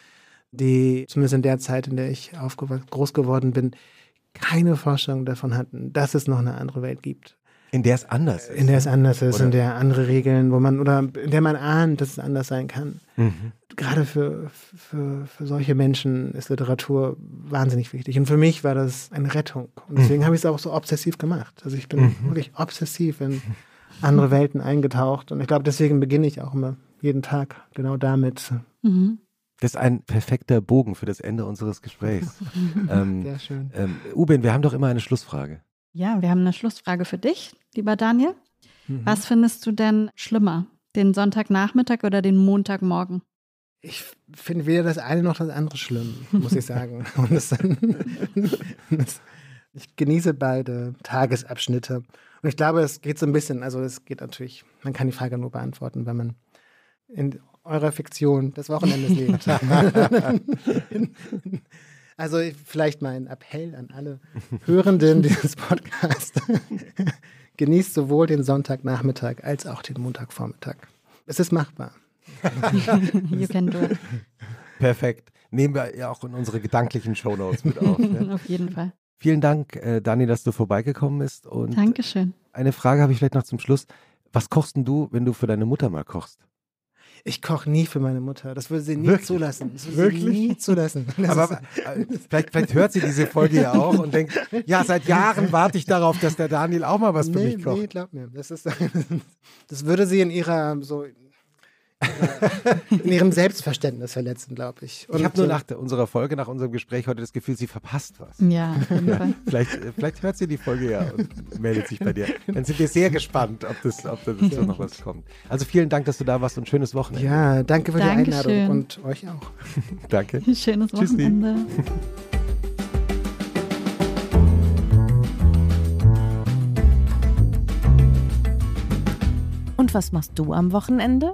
die zumindest in der Zeit, in der ich aufgew- groß geworden bin, keine Vorstellung davon hatten, dass es noch eine andere Welt gibt. In der es anders ist. In der es anders ist, Oder- in der andere Regeln, wo man, oder in der man ahnt, dass es anders sein kann. Mhm. Gerade für, für, für solche Menschen ist Literatur wahnsinnig wichtig. Und für mich war das eine Rettung. Und deswegen habe ich es auch so obsessiv gemacht. Also ich bin wirklich obsessiv in andere Welten eingetaucht. Und ich glaube, deswegen beginne ich auch immer jeden Tag genau damit. Mhm. Das ist ein perfekter Bogen für das Ende unseres Gesprächs. [LAUGHS] ähm, Sehr schön. ähm, Ubin, wir haben doch immer eine Schlussfrage. Ja, wir haben eine Schlussfrage für dich, lieber Daniel. Mhm. Was findest du denn schlimmer? Den Sonntagnachmittag oder den Montagmorgen? Ich finde weder das eine noch das andere schlimm, muss ich sagen. [LAUGHS] Und das, das, [LAUGHS] ich genieße beide Tagesabschnitte. Und ich glaube, es geht so ein bisschen, also es geht natürlich, man kann die Frage nur beantworten, wenn man in eurer Fiktion des Wochenendes lebt. [LAUGHS] [LAUGHS] also ich- vielleicht mal ein Appell an alle Hörenden dieses Podcasts. [LAUGHS] Genießt sowohl den Sonntagnachmittag als auch den Montagvormittag. Es ist machbar. You can do it. Perfekt. Nehmen wir ja auch in unsere gedanklichen Shownotes mit auf. Ne? Auf jeden Fall. Vielen Dank, äh, Dani, dass du vorbeigekommen bist. Und Dankeschön. eine Frage habe ich vielleicht noch zum Schluss. Was kochst denn du, wenn du für deine Mutter mal kochst? Ich koche nie für meine Mutter. Das würde sie nie Wirklich? zulassen. Das würde Wirklich? sie nie zulassen. [LAUGHS] Das Aber ist, äh, vielleicht, vielleicht hört sie diese Folge ja auch und denkt, ja, seit Jahren warte ich darauf, dass der Daniel auch mal was für nee, mich kocht. nee, glaub mir. Das, ist, [LAUGHS] das würde sie in ihrer so [LAUGHS] in ihrem Selbstverständnis verletzen, glaube ich. Ich habe nur nach der, unserer Folge, nach unserem Gespräch heute das Gefühl, sie verpasst was. Ja, Fall. Vielleicht, äh, vielleicht hört sie die Folge ja und meldet sich bei dir. Dann sind wir sehr gespannt, ob das, ob da so noch was kommt. Also vielen Dank, dass du da warst und schönes Wochenende. Ja, danke für die Dankeschön. Einladung und euch auch. [LAUGHS] Danke. [LAUGHS] Schönes Tschüssi. Wochenende. Und was machst du am Wochenende?